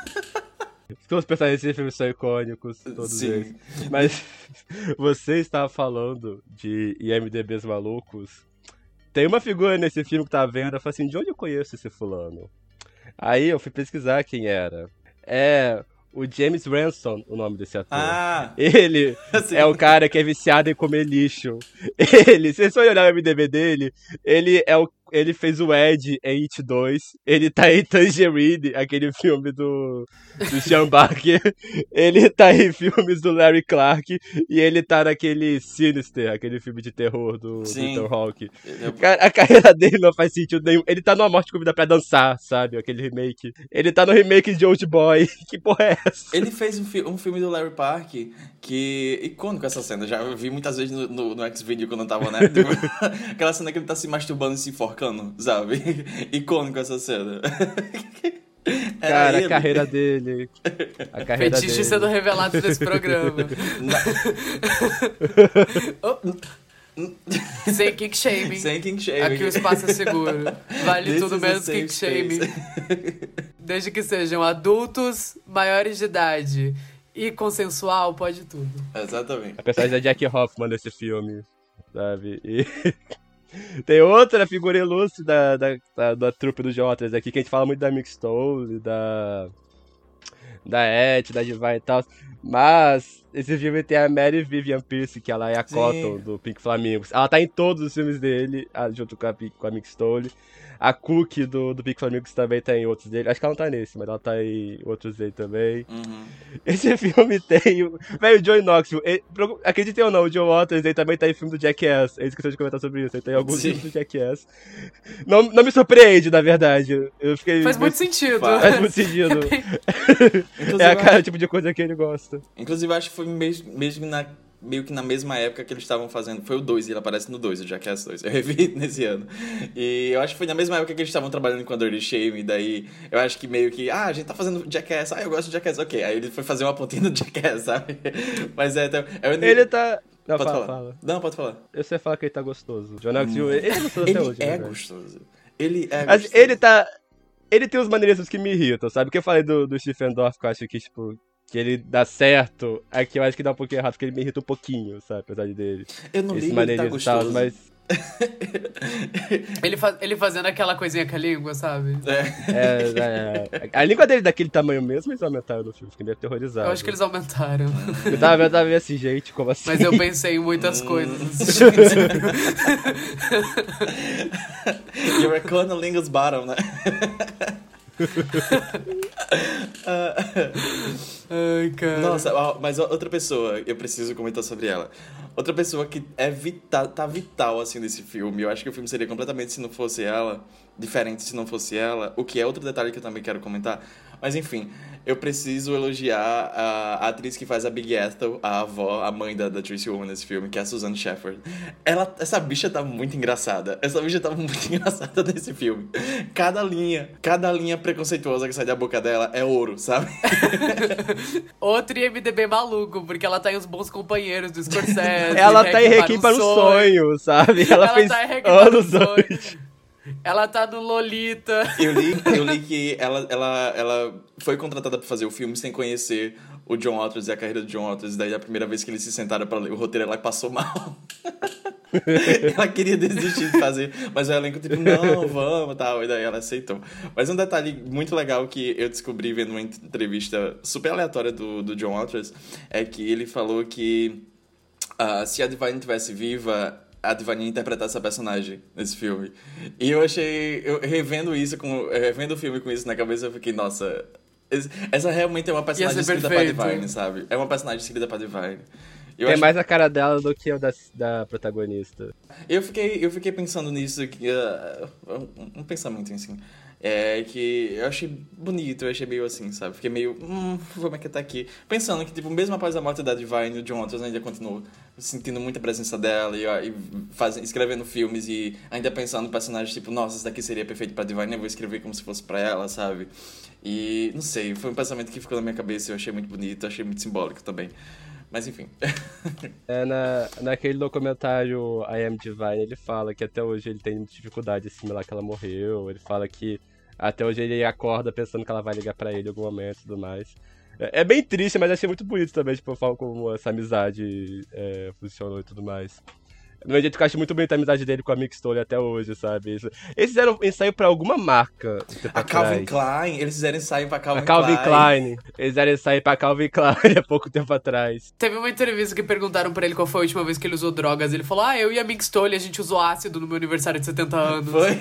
Todos os personagens desse filme são icônicos, todos Sim. eles. Mas você estava falando de IMDBs malucos. Tem uma figura nesse filme que tá vendo, eu falei assim, de onde eu conheço esse fulano? Aí eu fui pesquisar quem era. É o James Ransom, o nome desse ator. Ah, Ele sim. é o cara que é viciado em comer lixo. Ele, se vocês forem olhar o MDB dele, ele é o ele fez o Ed em It 2. Ele tá em Tangerine, aquele filme do, do Sean Barker. ele tá em filmes do Larry Clark. E ele tá naquele Sinister, aquele filme de terror do. Ethan Hawke. Cara, a carreira dele não faz sentido nenhum. Ele tá numa morte comida pra dançar, sabe? Aquele remake. Ele tá no remake de Old Boy. Que porra é essa? Ele fez um, fi- um filme do Larry Park que. icônico essa cena. Já vi muitas vezes no, no, no X-Video quando eu tava, né? Tipo, aquela cena que ele tá se masturbando e se enforcando, sabe? icônico essa cena. Era Cara, ele. a carreira dele. A carreira Fetiche dele. sendo revelado nesse programa. Sem kick shaming. Sem king shaming. Aqui o espaço é seguro. Vale This tudo menos kick shaming. Desde que sejam adultos, maiores de idade e consensual, pode tudo. Exatamente. A personagem da Jack Hoffman nesse filme, sabe? E tem outra figura ilustre da, da, da, da trupe do Jotas aqui, que a gente fala muito da Mixstole, da. da Ed, da Divine e tal. Mas esse filme tem a Mary Vivian Pierce, que ela é a Sim. Cotton do Pink Flamingos. Ela tá em todos os filmes dele, junto com a, com a Mixstole. A Cookie do, do Pink Flamingos também tá em outros dele. Acho que ela não tá nesse, mas ela tá em outros dele também. Uhum. Esse filme tem o. Velho, o Joey Knoxville. ele- Acreditem ou não, o John Waters ele também tá em filme do Jackass. Ele esqueceu de comentar sobre isso. Ele tem alguns Sim. filmes do Jackass. Não, não me surpreende, na verdade. Eu fiquei. Faz muito sentido. Faz muito sentido. É a eu cara acho- tipo de coisa que ele gosta. Inclusive, acho que foi mesmo, mesmo na, meio que na mesma época que eles estavam fazendo. Foi o 2, e ele aparece no 2, o Jackass 2. Eu revi nesse ano. E eu acho que foi na mesma época que eles estavam trabalhando com a Dirty Shame. E daí eu acho que meio que, ah, a gente tá fazendo Jackass. Ah, eu gosto de Jackass. Ok. Aí ele foi fazer uma pontinha no Jackass, sabe? Mas é. então, é Ele tá. Não, Pode fala, falar. fala. Não, pode falar. Eu sei falar que ele tá gostoso. John Knoxville, ele é gostoso Ele até hoje. é né, gostoso. Ele é Mas gostoso. ele tá. Ele tem uns maneirismos que me irritam, sabe? Porque eu falei do, do Stephen Dorff, que eu acho que, tipo, que ele dá certo. Aqui eu acho que dá um pouquinho errado, porque ele me irrita um pouquinho, sabe? Apesar de dele. Eu não Esse ligo, ele tá e tal, gostoso. mas. Ele, fa- ele fazendo aquela coisinha com a língua, sabe? É, é, a língua dele é daquele tamanho mesmo, eles aumentaram no filme, fiquei meio aterrorizado. Eu acho que eles aumentaram. Eu tava, eu tava meio assim, gente, como assim? Mas eu pensei em muitas coisas. You're a Conolingus bottom, né? Ai, cara. Nossa, mas outra pessoa, eu preciso comentar sobre ela. Outra pessoa que é vital, tá vital, assim, nesse filme. Eu acho que o filme seria completamente se não fosse ela, diferente se não fosse ela. O que é outro detalhe que eu também quero comentar. Mas enfim, eu preciso elogiar a, atriz que faz a Big Ethel, a avó, a mãe da, da Tracy Ullman nesse filme, que é a Suzanne Shepard. Ela, essa bicha tá muito engraçada. Essa bicha tá muito engraçada nesse filme. Cada linha, cada linha preconceituosa que sai da boca dela é ouro, sabe? Outro IMDB maluco, porque ela tá em Os Bons Companheiros do Scorsese. Ela tá em Requiem para o sonho, sabe? Ela, Ela fez tá em Requiem para o sonho. Ela tá no Lolita. Eu li, eu li que ela, ela, ela foi contratada pra fazer o filme sem conhecer o John Waters e a carreira do John Waters. Daí a primeira vez que eles se sentaram pra ler o roteiro, ela passou mal. ela queria desistir de fazer, mas o elenco tipo, não, vamos e tal. E daí ela aceitou. Mas um detalhe muito legal que eu descobri vendo uma entrevista super aleatória do, do John Waters é que ele falou que ah, se a Divine tivesse viva, a Divine interpretar essa personagem nesse filme. E eu achei, eu revendo isso, com, revendo o filme com isso na cabeça, eu fiquei, nossa, essa realmente é uma personagem escrita pra. Divine, sabe? É uma personagem escrita pra Divine. Eu, Tem acho- mais a cara dela do que o da, da protagonista. eu, fiquei, eu fiquei pensando nisso, que, um, um pensamento assim. É que eu achei bonito, eu achei meio assim, sabe? Fiquei meio, hum, como é que tá aqui? Pensando que, tipo, mesmo após a morte da Divine, o John ainda continuou sentindo muita presença dela e, e faz, escrevendo filmes e ainda pensando em personagens, tipo, nossa, isso daqui seria perfeito pra Divine, eu vou escrever como se fosse pra ela, sabe? E, não sei, foi um pensamento que ficou na minha cabeça eu achei muito bonito, achei muito simbólico também. Mas, enfim. É na, naquele documentário I Am Divine, ele fala que até hoje ele tem dificuldade de assimilar que ela morreu. Ele fala que até hoje ele acorda pensando que ela vai ligar pra ele em algum momento e tudo mais. É, é bem triste, mas achei muito bonito também, tipo, a forma como essa amizade é, funcionou e tudo mais. Do mesmo jeito que eu acho muito bonita a amizade dele com a Mick Stone até hoje, sabe? Isso- Eles fizeram ensaio pra alguma marca. A Calvin atrás. Klein, eles fizeram ensaio pra Calvin, A Calvin Klein. Eles fizeram ensaio pra Calvin Klein há pouco tempo atrás. Teve uma entrevista que perguntaram pra ele qual foi a última vez que ele usou drogas. Ele falou: Ah, eu e a Mick Stole, a gente usou ácido no meu aniversário de 70 anos. Foi?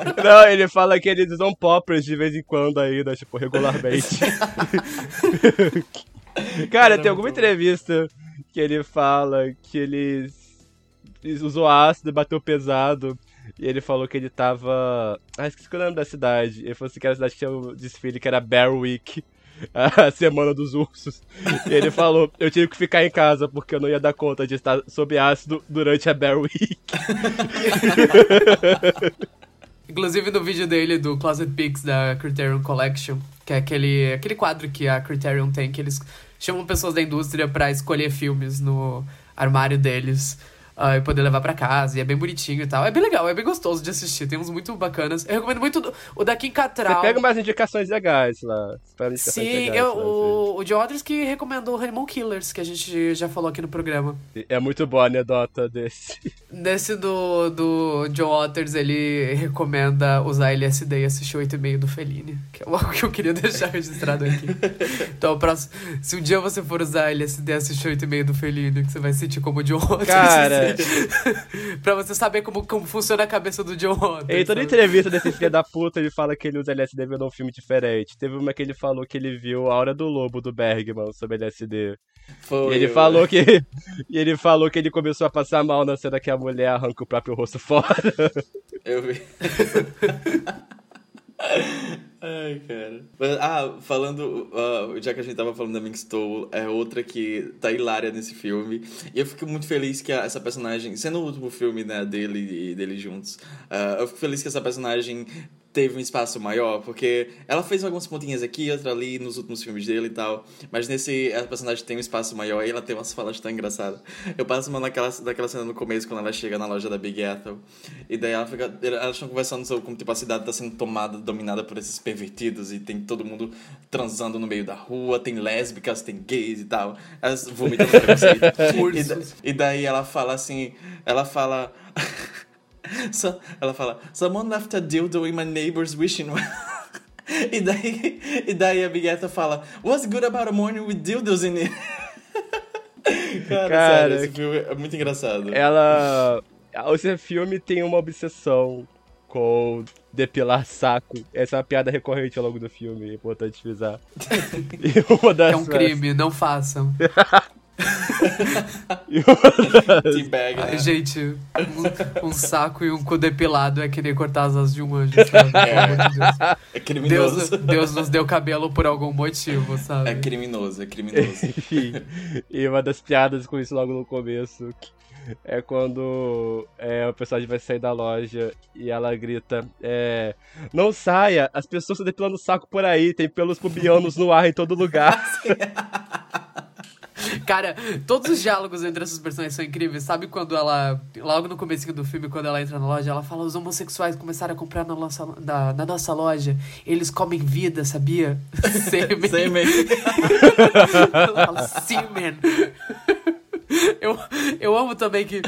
Não, ele fala que eles usam poppers de vez em quando ainda, tipo, regularmente. Cara, tem alguma entrevista que ele fala que eles, eles usou ácido e bateu pesado. E ele falou que ele tava. Ah, esqueci o nome da cidade. Ele falou assim que era a cidade que tinha um desfile que era Bear Week. A semana dos ursos. E ele falou: Eu tive que ficar em casa porque eu não ia dar conta de estar sob ácido durante a Bear Week. Inclusive no vídeo dele do Closet Pics da Criterion Collection, que é aquele, aquele quadro que a Criterion tem, que eles chamam pessoas da indústria pra escolher filmes no armário deles. Ah, e poder levar pra casa, e é bem bonitinho e tal. É bem legal, é bem gostoso de assistir, tem uns muito bacanas. Eu recomendo muito o da Kim Você Cattrall. pega umas indicações legais lá. Você indicações Sim, legais eu, o, o John Waters que recomendou o Killers, que a gente já falou aqui no programa. É muito boa a anedota desse. Nesse do, do John Waters, ele recomenda usar LSD e assistir 8,5 do Fellini, que é algo que eu queria deixar registrado aqui. Então, próximo, se um dia você for usar LSD e assistir 8,5 do Fellini, que você vai sentir como o John Waters. Cara. pra você saber como, como funciona a cabeça do John Waters. Em toda entrevista desse filho da puta, ele fala que ele usa LSD vendo um filme diferente. Teve uma que ele falou que ele viu A Hora do Lobo do Bergman sobre LSD. Foi, E ele eu- falou que. E ele falou que ele começou a passar mal na cena que a mulher arranca o próprio rosto fora. Eu vi. Ai, cara. Mas, ah, falando. ah, já que a gente tava falando da Mink Stole, é outra que tá hilária nesse filme. E eu fico muito feliz que a- essa personagem, sendo o último filme né, dele e dele juntos, ah, eu fico feliz que essa personagem teve um espaço maior, porque ela fez algumas pontinhas aqui, outra ali, nos últimos filmes dele e tal. Mas nesse, a personagem tem um espaço maior e ela tem umas falas tão engraçadas. Eu passo uma naquela, naquela cena no começo, quando ela chega na loja da Big Ethel. E daí ela fica. Elas estão conversando sobre como tipo, a cidade tá sendo tomada, dominada por esses pervertidos. E tem todo mundo transando no meio da rua, tem lésbicas, tem gays e tal. Elas vomitam preconceito. e, da- e daí ela fala assim. Ela fala. So- ela fala, someone left a dildo in my neighbor's wishing well. e, daí, e daí a Big Ethel fala, what's good about a morning with dildos in it? Cara, Cara, sério, esse filme é muito engraçado. Ela. Esse filme tem uma obsessão com depilar saco. Essa é uma piada recorrente ao longo do filme, é importante frisar. E uma das É um crime, não façam. Teabag, né? Gente, um, um saco e um cu depilado é que nem cortar as asas de um anjo, sabe? Deus. É criminoso. Deus, Deus nos deu cabelo por algum motivo, sabe? É criminoso, é criminoso. Enfim, e uma das piadas com isso logo no começo é quando é, o personagem vai sair da loja e ela grita: é, Não saia, as pessoas estão depilando o saco por aí, tem pelos pubianos no ar em todo lugar. Cara, todos os diálogos entre essas personagens são incríveis. Sabe quando ela, logo no começo do filme, quando ela entra na loja, ela fala: os homossexuais começaram a comprar na nossa, na, na nossa loja, eles comem vida, sabia? Sêmen. Sêmen. ela fala: Semen. Eu, eu amo também que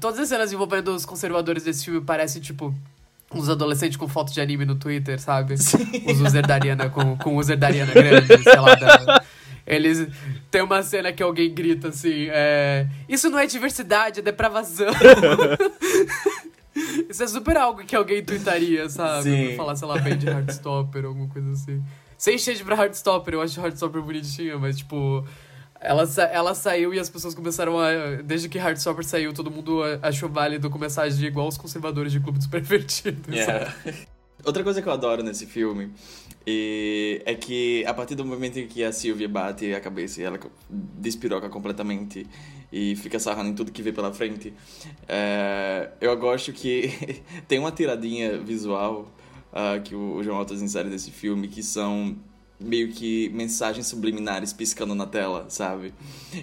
todas as cenas envolvendo os conservadores desse filme parecem, tipo, uns adolescentes com foto de anime no Twitter, sabe? Os user da Ariana com, com user da Ariana grande, sei lá. Da, eles. Tem uma cena que alguém grita assim: é, Isso não é diversidade, é depravação. Isso é super algo que alguém tweetaria, sabe? Sim. Pra falar, sei lá, bem de Heartstopper, alguma coisa assim. Sem shade pra Heartstopper, eu acho Heartstopper bonitinha, mas tipo. Ela, sa- ela saiu e as pessoas começaram a. Desde que Heartstopper saiu, todo mundo achou válido começar a agir igual os conservadores de clube dos pervertidos. Yeah. Outra coisa que eu adoro nesse filme e é que a partir do momento em que a Sylvia bate a cabeça e ela despiroca completamente e fica sarrando em tudo que vê pela frente, é, eu gosto que tem uma tiradinha visual ah, que o João Altos insere desse filme que são meio que mensagens subliminares piscando na tela, sabe?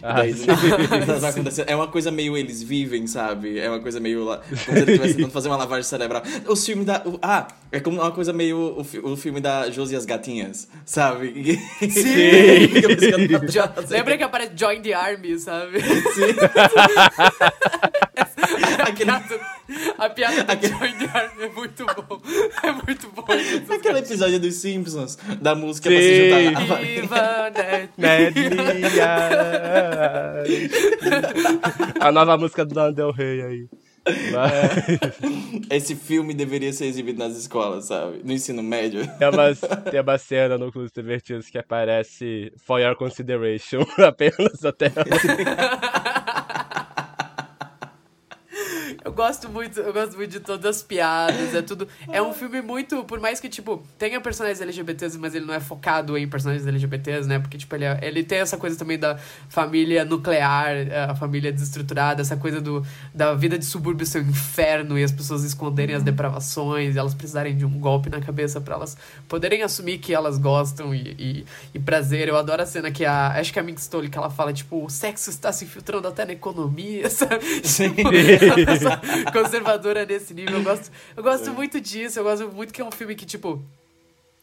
Ah, Daí, sim. vai acontecendo. é uma coisa meio eles vivem, sabe? É uma coisa meio lá, como se ele estivesse tentando fazer uma lavagem cerebral. O filme da o- ah, é como uma coisa meio o, o filme da Josi e as gatinhas, sabe? Sim! Lembra que aparece Join the Army, sabe? Aquele- A piada, a piada do the Army é muito bom. É muito bom. Aquele episódio dos Simpsons, da música Sim. pra se juntar. coisas. Viva A nova música do Lana Del Rey aí. Mas- Esse filme deveria ser exibido nas escolas, sabe? No ensino médio. Tem uma, tem uma cena no Clube dos Divertidos que aparece For Your Consideration apenas na tela. Eu gosto muito, eu gosto muito de todas as piadas, é tudo. É um filme muito, por mais que, tipo, tenha personagens LGBTs, mas ele não é focado em personagens LGBTs, né? Porque, tipo, ele, é- ele tem essa coisa também da família nuclear, a família desestruturada, essa coisa do, da vida de subúrbio ser um inferno e as pessoas esconderem as depravações e elas precisarem de um golpe na cabeça pra elas poderem assumir que elas gostam e, e, e prazer. Eu adoro a cena que a. Acho que a Mink Stole que ela fala, tipo, o sexo está se infiltrando até na economia, sabe? Tipo, uma pessoa conservadora nesse nível. Eu gosto, eu gosto muito disso. Eu gosto muito que é um filme que, tipo,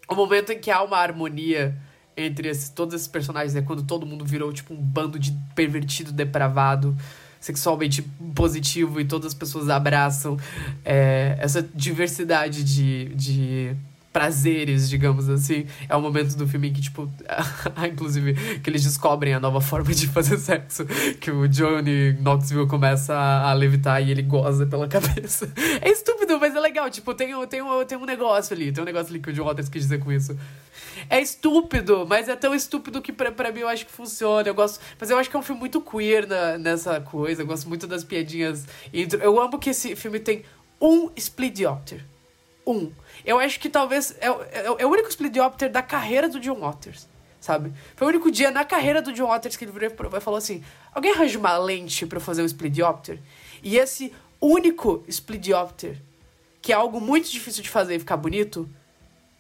o momento em que há uma harmonia entre esses, todos esses personagens, né? Quando todo mundo virou, tipo, um bando de pervertido, depravado, sexualmente positivo e todas as pessoas abraçam é, essa diversidade de, de prazeres, digamos assim. É o momento do filme que, tipo, inclusive, que eles descobrem a nova forma de fazer sexo. Que o Johnny Knoxville começa a, levitar e ele goza pela cabeça. É estúpido, mas é legal. Tipo, tem, tem, um, tem um negócio ali. Tem um negócio ali que o John Waters quis dizer com isso. É estúpido, mas é tão estúpido que pra, pra mim eu acho que funciona. Eu gosto, mas eu acho que é um filme muito queer na, nessa coisa. Eu gosto muito das piadinhas. Eu amo que esse filme tem um split diopter. Um. Eu acho que talvez é, o- é, é o único split diopter da carreira do John Waters. Sabe? Foi o único dia na carreira do John Waters que ele virou e falou assim: alguém arranja uma lente pra eu fazer um split diopter? E esse único split diopter, que é algo muito difícil de fazer e ficar bonito,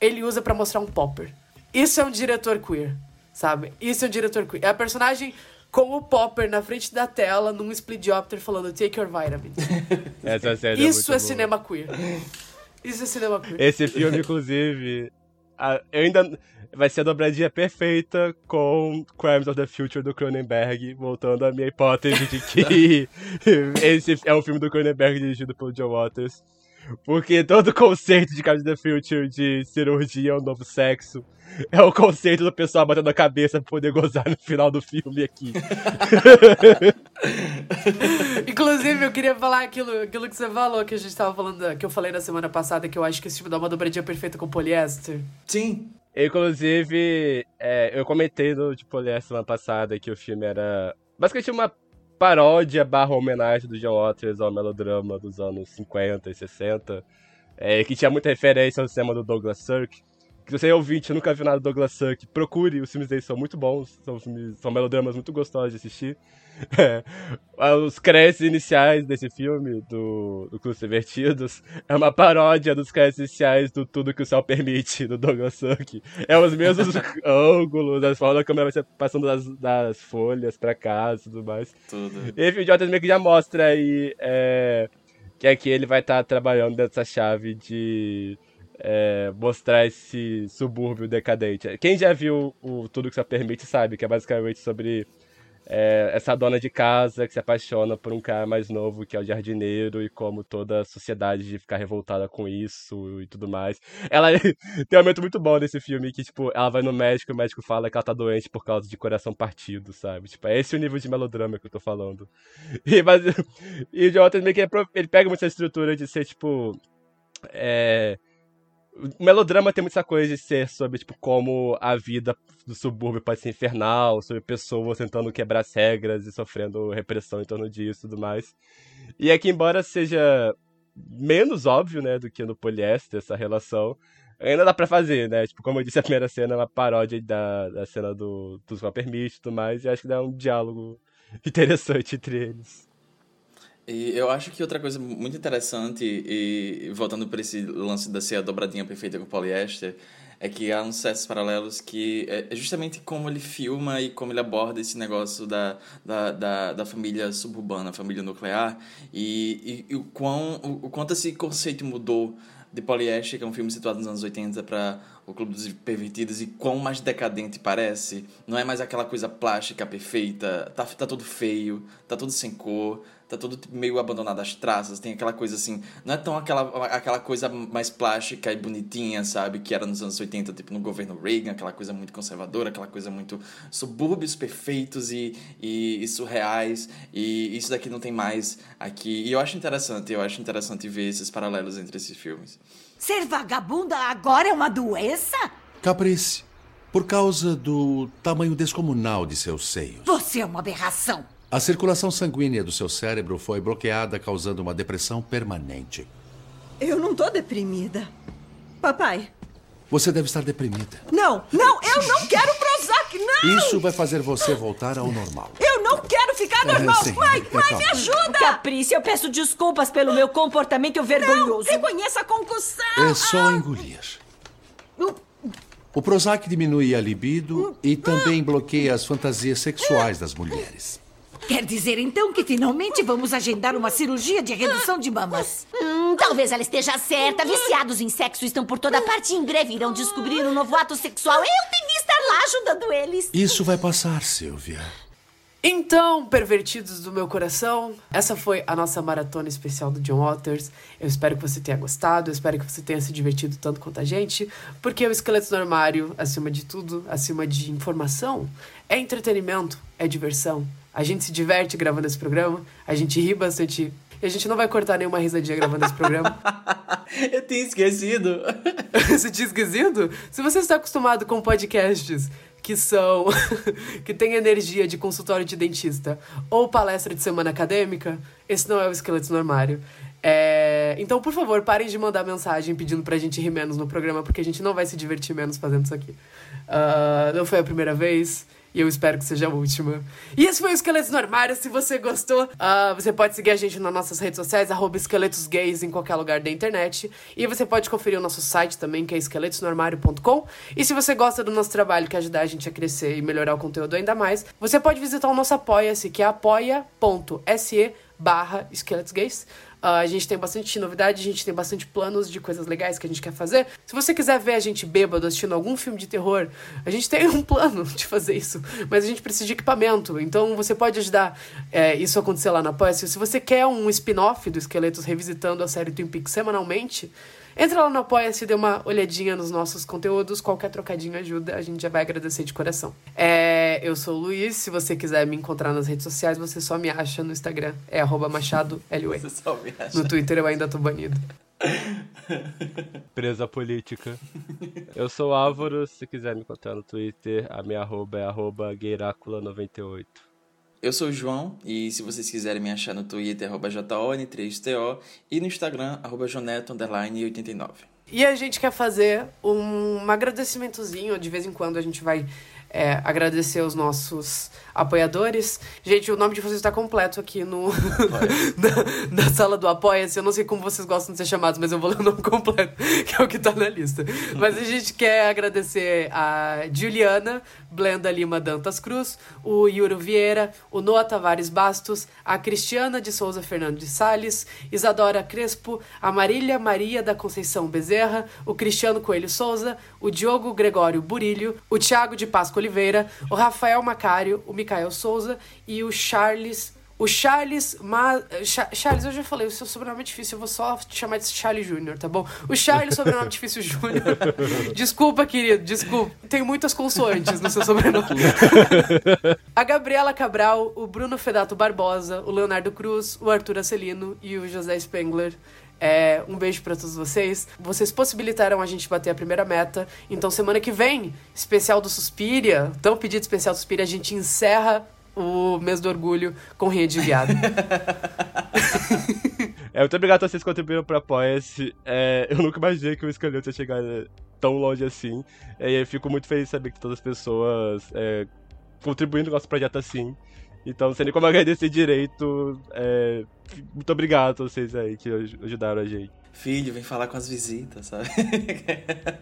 ele usa pra mostrar um popper. Isso é um diretor queer, sabe? Isso é um diretor queer. É a personagem com o popper na frente da tela, num split diopter, falando take your vitamins. Essa cena Isso muito é boa. cinema queer. Isso é cinema queer. Esse filme, inclusive, a- eu ainda. Vai ser a dobradinha perfeita com Crimes of the Future do Cronenberg, voltando à minha hipótese de que esse é um filme do Cronenberg dirigido pelo John Waters. Porque todo o conceito de Crimes of the Future de cirurgia é um novo sexo. É o conceito do pessoal batendo a cabeça pra poder gozar no final do filme aqui. Inclusive, eu queria falar aquilo, aquilo que você falou, que a gente tava falando, que eu falei na semana passada, que eu acho que esse filme dá uma dobradinha perfeita com poliéster. Sim. Inclusive, é, eu comentei no de Poliéster semana passada que o filme era basicamente uma paródia barra homenagem do John Waters ao melodrama dos anos 50 e 60, é, que tinha muita referência ao cinema do Douglas Sirk. Que se você é ouvinte e nunca viu nada do Douglas Sirk, procure, os filmes dele são muito bons, são, filmes, são melodramas muito gostosos de assistir. É, os créditos iniciais desse filme, do, do Clube dos Divertidos, é uma paródia dos créditos iniciais do Tudo que o Céu Permite, do Douglas Sirk. É os mesmos ângulos, as formas da câmera vai ser passando das, das folhas pra cá e tudo mais. Tudo. E o Jotas meio que já mostra aí é, que aqui ele vai estar trabalhando dessa chave de é, mostrar esse subúrbio decadente. Quem já viu o Tudo que Só Permite sabe que é basicamente sobre é, essa dona de casa que se apaixona por um cara mais novo que é o jardineiro e como toda a sociedade fica revoltada com isso e tudo mais. Ela tem um momento muito bom nesse filme que, tipo, ela vai no médico e o médico fala que ela tá doente por causa de coração partido, sabe? Tipo, é esse o nível de melodrama que eu tô falando. E, mas, e o Jonathan meio que é ele pega muito essa estrutura de ser, tipo. É, o melodrama tem muita coisa de ser sobre, tipo, como a vida do subúrbio pode ser infernal, sobre pessoas tentando quebrar as regras e sofrendo repressão em torno disso e tudo mais. E aqui, embora seja menos óbvio, né, do que no poliéster, essa relação, ainda dá pra fazer, né? Tipo, como eu disse, a primeira cena é uma paródia da, da cena do, dos Permite e tudo mais, e acho que dá um diálogo interessante entre eles. E eu acho que outra coisa muito interessante, e voltando para esse lance da ser a dobradinha perfeita com poliéster, é que há uns certos paralelos que é é justamente como ele filma e como ele aborda esse negócio da, da, da, da família suburbana, família nuclear, e, e, e o, quão, o, o quanto esse conceito mudou de Polyester, que é um filme situado nos anos 80, para O Clube dos Pervertidos, e quão mais decadente parece. Não é mais aquela coisa plástica perfeita, tá, tá tudo feio, tá tudo sem cor, tá tudo meio abandonado às traças, tem aquela coisa assim. Não é tão aquela, aquela coisa mais plástica e bonitinha, sabe? Que era nos anos 80, tipo no governo Reagan, aquela coisa muito conservadora, aquela coisa muito subúrbios perfeitos e, e, e surreais. E isso daqui não tem mais aqui. E eu acho interessante, eu acho interessante ver esses paralelos entre esses filmes. Ser vagabunda agora é uma doença? Caprice, por causa do tamanho descomunal de seus seios. Você é uma aberração. A circulação sanguínea do seu cérebro foi bloqueada, causando uma depressão permanente. Eu não tô deprimida. Papai. Você deve estar deprimida. Não, não, eu não quero Prozac, não! Isso vai fazer você voltar ao normal. Eu não quero ficar É, normal! sim, mãe, é, mãe, me ajuda! Caprice, eu peço desculpas pelo meu comportamento vergonhoso. Reconheça a concussão! É só engolir. O Prozac diminui a libido e também bloqueia as fantasias sexuais das mulheres. Quer dizer então que finalmente vamos agendar uma cirurgia de redução de mamas? Hum, talvez ela esteja certa. Viciados em sexo estão por toda parte e em breve irão descobrir um novo ato sexual. Eu devia estar lá ajudando eles. Isso vai passar, Silvia. Então, pervertidos do meu coração, essa foi a nossa maratona especial do John Waters. Eu espero que você tenha gostado, eu espero que você tenha se divertido tanto quanto a gente, porque o Esqueletos no Armário, acima de tudo, acima de informação, é entretenimento, é diversão. A gente se diverte gravando esse programa, a gente ri bastante. E a gente não vai cortar nenhuma risadinha gravando esse programa. Eu tinha esquecido. você tinha esquecido? Se você está acostumado com podcasts que são. que tem energia de consultório de dentista ou palestra de semana acadêmica, esse não é o Esqueletos no Armário. É, Então, por favor, parem de mandar mensagem pedindo pra gente rir menos no programa, porque a gente não vai se divertir menos fazendo isso aqui. Ah, não foi a primeira vez. E eu espero que seja a última. E esse foi o Esqueletos no Armário. Se você gostou, ah, você pode seguir a gente nas nossas redes sociais, arroba esqueletos gays em qualquer lugar da internet. E você pode conferir o nosso site também, que é esqueletosnoarmário.com. E se você gosta do nosso trabalho, que ajudar a gente a crescer e melhorar o conteúdo ainda mais, você pode visitar o nosso Apoia-se, que é apoia.se barra esqueletos gays. Ah, a gente tem bastante novidade, a gente tem bastante planos de coisas legais que a gente quer fazer. Se você quiser ver a gente bêbado assistindo algum filme de terror, a gente tem um plano de fazer isso. Mas a gente precisa de equipamento. Então você pode ajudar é, isso a acontecer lá na Apoia-se. Se você quer um spin-off do Esqueletos revisitando a série Twin Peaks semanalmente, entra lá no Apoia-se e dê uma olhadinha nos nossos conteúdos. Qualquer trocadinho ajuda, a gente já vai agradecer de coração. É, eu sou o Luiz. Se você quiser me encontrar nas redes sociais, você só me acha no Instagram. É arroba machado LUE. Você só me acha. No Twitter eu ainda tô banido. Presa política. Eu sou o Álvaro, se quiser me encontrar no Twitter, a minha arroba é arroba gueiracula98. Eu sou o João e se vocês quiserem me achar no Twitter, arroba JON3TO e no Instagram, arroba Joneto89. E a gente quer fazer um agradecimentozinho, de vez em quando a gente vai é, agradecer os nossos apoiadores. Gente, o nome de vocês está completo aqui no na, na sala do Apoia-se. Eu não sei como vocês gostam de ser chamados, mas eu vou ler o nome completo, que é o que tá na lista. Mas a gente quer agradecer a Juliana, Blenda Lima Dantas Cruz, o Yuro Vieira, o Noah Tavares Bastos, a Cristiana de Souza Fernando de Sales, Isadora Crespo, a Marília Maria da Conceição Bezerra, o Cristiano Coelho Souza, o Diogo Gregório Burilho, o Thiago de Páscoa Oliveira, o Rafael Macário, o Micael Souza e o Charles. O Charles. Ma... Cha- Charles, eu já falei, o seu sobrenome é difícil, eu vou só te chamar de Charles Júnior, tá bom? O Charles, sobrenome difícil Júnior. Desculpa, querido, desculpa. Tem muitas consoantes no seu sobrenome. A Gabriela Cabral, o Bruno Fedato Barbosa, o Leonardo Cruz, o Arthur Acelino e o José Spengler. É, um beijo pra todos vocês. Vocês possibilitaram a gente bater a primeira meta. Então, semana que vem, especial do Suspiria, tão pedido especial do Suspiria, a gente encerra o mês do orgulho com rinha de viado. É, muito obrigado a vocês que contribuíram pro Apoia-se. É, eu nunca imaginei que o Esqueleto ia chegar é, tão longe assim. É, e eu fico muito feliz de saber que todas as pessoas é, contribuindo no nosso projeto assim. Então, não sei nem como agradecer direito. É, muito obrigado a vocês aí que aj- ajudaram a gente. filho, vem falar com as visitas, sabe?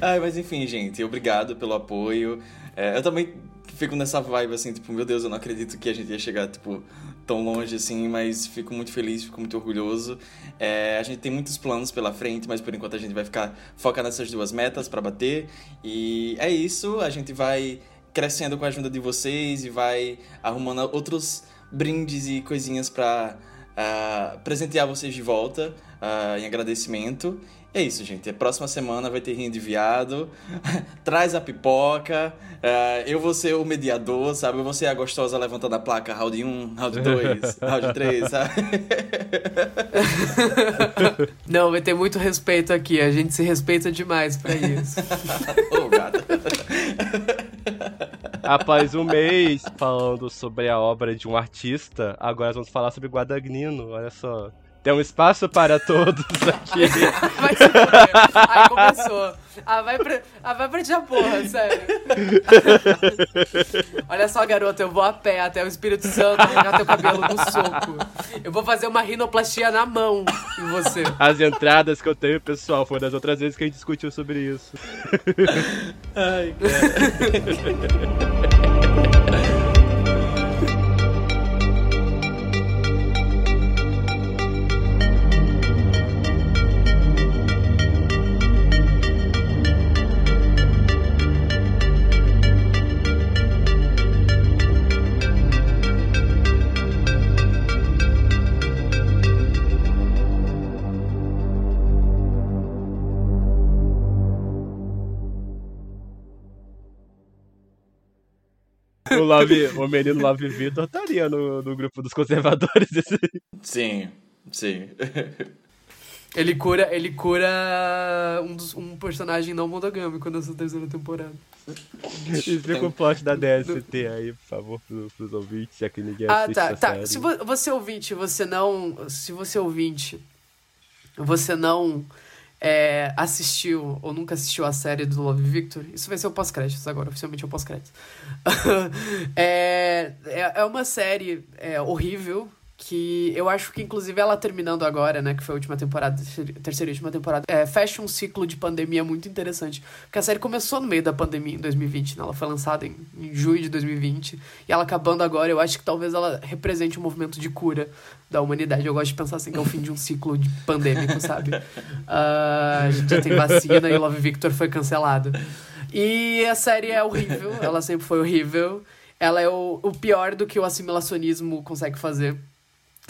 Ai, mas enfim, gente, obrigado pelo apoio. É, eu também fico nessa vibe assim, tipo, meu Deus, eu não acredito que a gente ia chegar, tipo, tão longe assim, mas fico muito feliz, fico muito orgulhoso. É, a gente tem muitos planos pela frente, mas por enquanto a gente vai ficar focar nessas duas metas para bater. E é isso, a gente vai crescendo com a ajuda de vocês e vai arrumando outros brindes e coisinhas para uh, presentear vocês de volta uh, em agradecimento. É isso, gente. A próxima semana vai ter rinha de viado. Traz a pipoca. Uh, eu vou ser o mediador, sabe? Eu vou ser a gostosa levantando a placa round 1, round 2, round 3, sabe? Não, vai ter muito respeito aqui. A gente se respeita demais pra isso. Ô, gato. Após um mês falando sobre a obra de um artista, agora vamos falar sobre Guadagnino. Olha só. Tem um espaço para todos aqui. vai se. Aí começou. Ah, vai pra, ah, vai pra tia porra, sério. Olha só, garota, eu vou a pé até o Espírito Santo arrancar teu cabelo no soco. Eu vou fazer uma rinoplastia na mão em você. As entradas que eu tenho, pessoal, foram das outras vezes que a gente discutiu sobre isso. Ai, cara. o, Love, o menino Love Vitor estaria no, no grupo dos conservadores. Desse... Sim, sim. Ele cura, ele cura um, dos, um personagem não monogâmico nessa terceira temporada. E fica o plot da DST aí, por favor, pros, pros ouvintes, já que ninguém ah, assiste tá, a tá. série. Se vo você ouvinte, você não. Se você ouvinte, você não é, assistiu ou nunca assistiu a série do Love Victor, isso vai ser o pós-créditos agora, oficialmente é o pós-créditos. é, é, é uma série é, horrível, que eu acho que inclusive ela terminando agora, né, que foi a última temporada, terceira e última temporada, é, fecha um ciclo de pandemia muito interessante, porque a série começou no meio da pandemia em 2020, né, ela foi lançada em, em junho de 2020, e ela acabando agora, eu acho que talvez ela represente um movimento de cura da humanidade, eu gosto de pensar assim, que é o fim de um ciclo de pandêmico, sabe? Uh, a gente já tem vacina e Love Victor foi cancelado. E a série é horrível, ela sempre foi horrível, ela é o, o pior do que o assimilacionismo consegue fazer.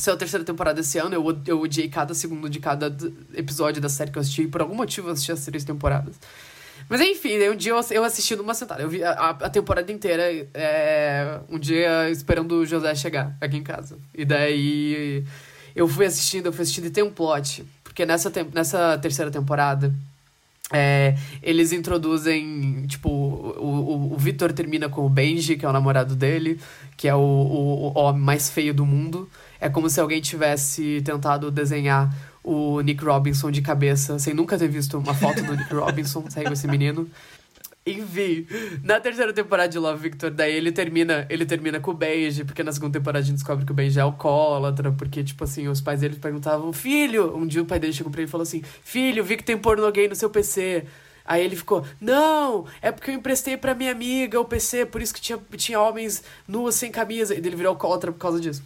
Essa é a terceira temporada esse ano. Eu, eu odiei cada segundo de cada episódio da série que eu assisti. E por algum motivo eu assisti as três temporadas. Mas enfim, um dia eu assisti numa sentada. Eu vi a, a temporada inteira, é, um dia esperando o José chegar aqui em casa. E daí eu fui assistindo, eu fui assistindo e tem um plot. Porque nessa, nessa terceira temporada, é, eles introduzem, tipo, o, o, o Victor termina com o Benji, que é o namorado dele, que é o, o, o homem mais feio do mundo. É como se alguém tivesse tentado desenhar o Nick Robinson de cabeça, sem nunca ter visto uma foto do Nick Robinson, saiu esse menino. Enfim, na terceira temporada de Love Victor, daí ele termina, ele termina com o Benji, porque na segunda temporada a gente descobre que o Benji é alcoólatra, porque, tipo assim, os pais dele perguntavam, filho, um dia o pai dele chegou pra ele e falou assim, filho, vi que tem porno gay no seu PC. Aí ele ficou, não, é porque eu emprestei pra minha amiga o PC, por isso que tinha, tinha homens nus sem camisa. E ele virou alcoólatra por causa disso.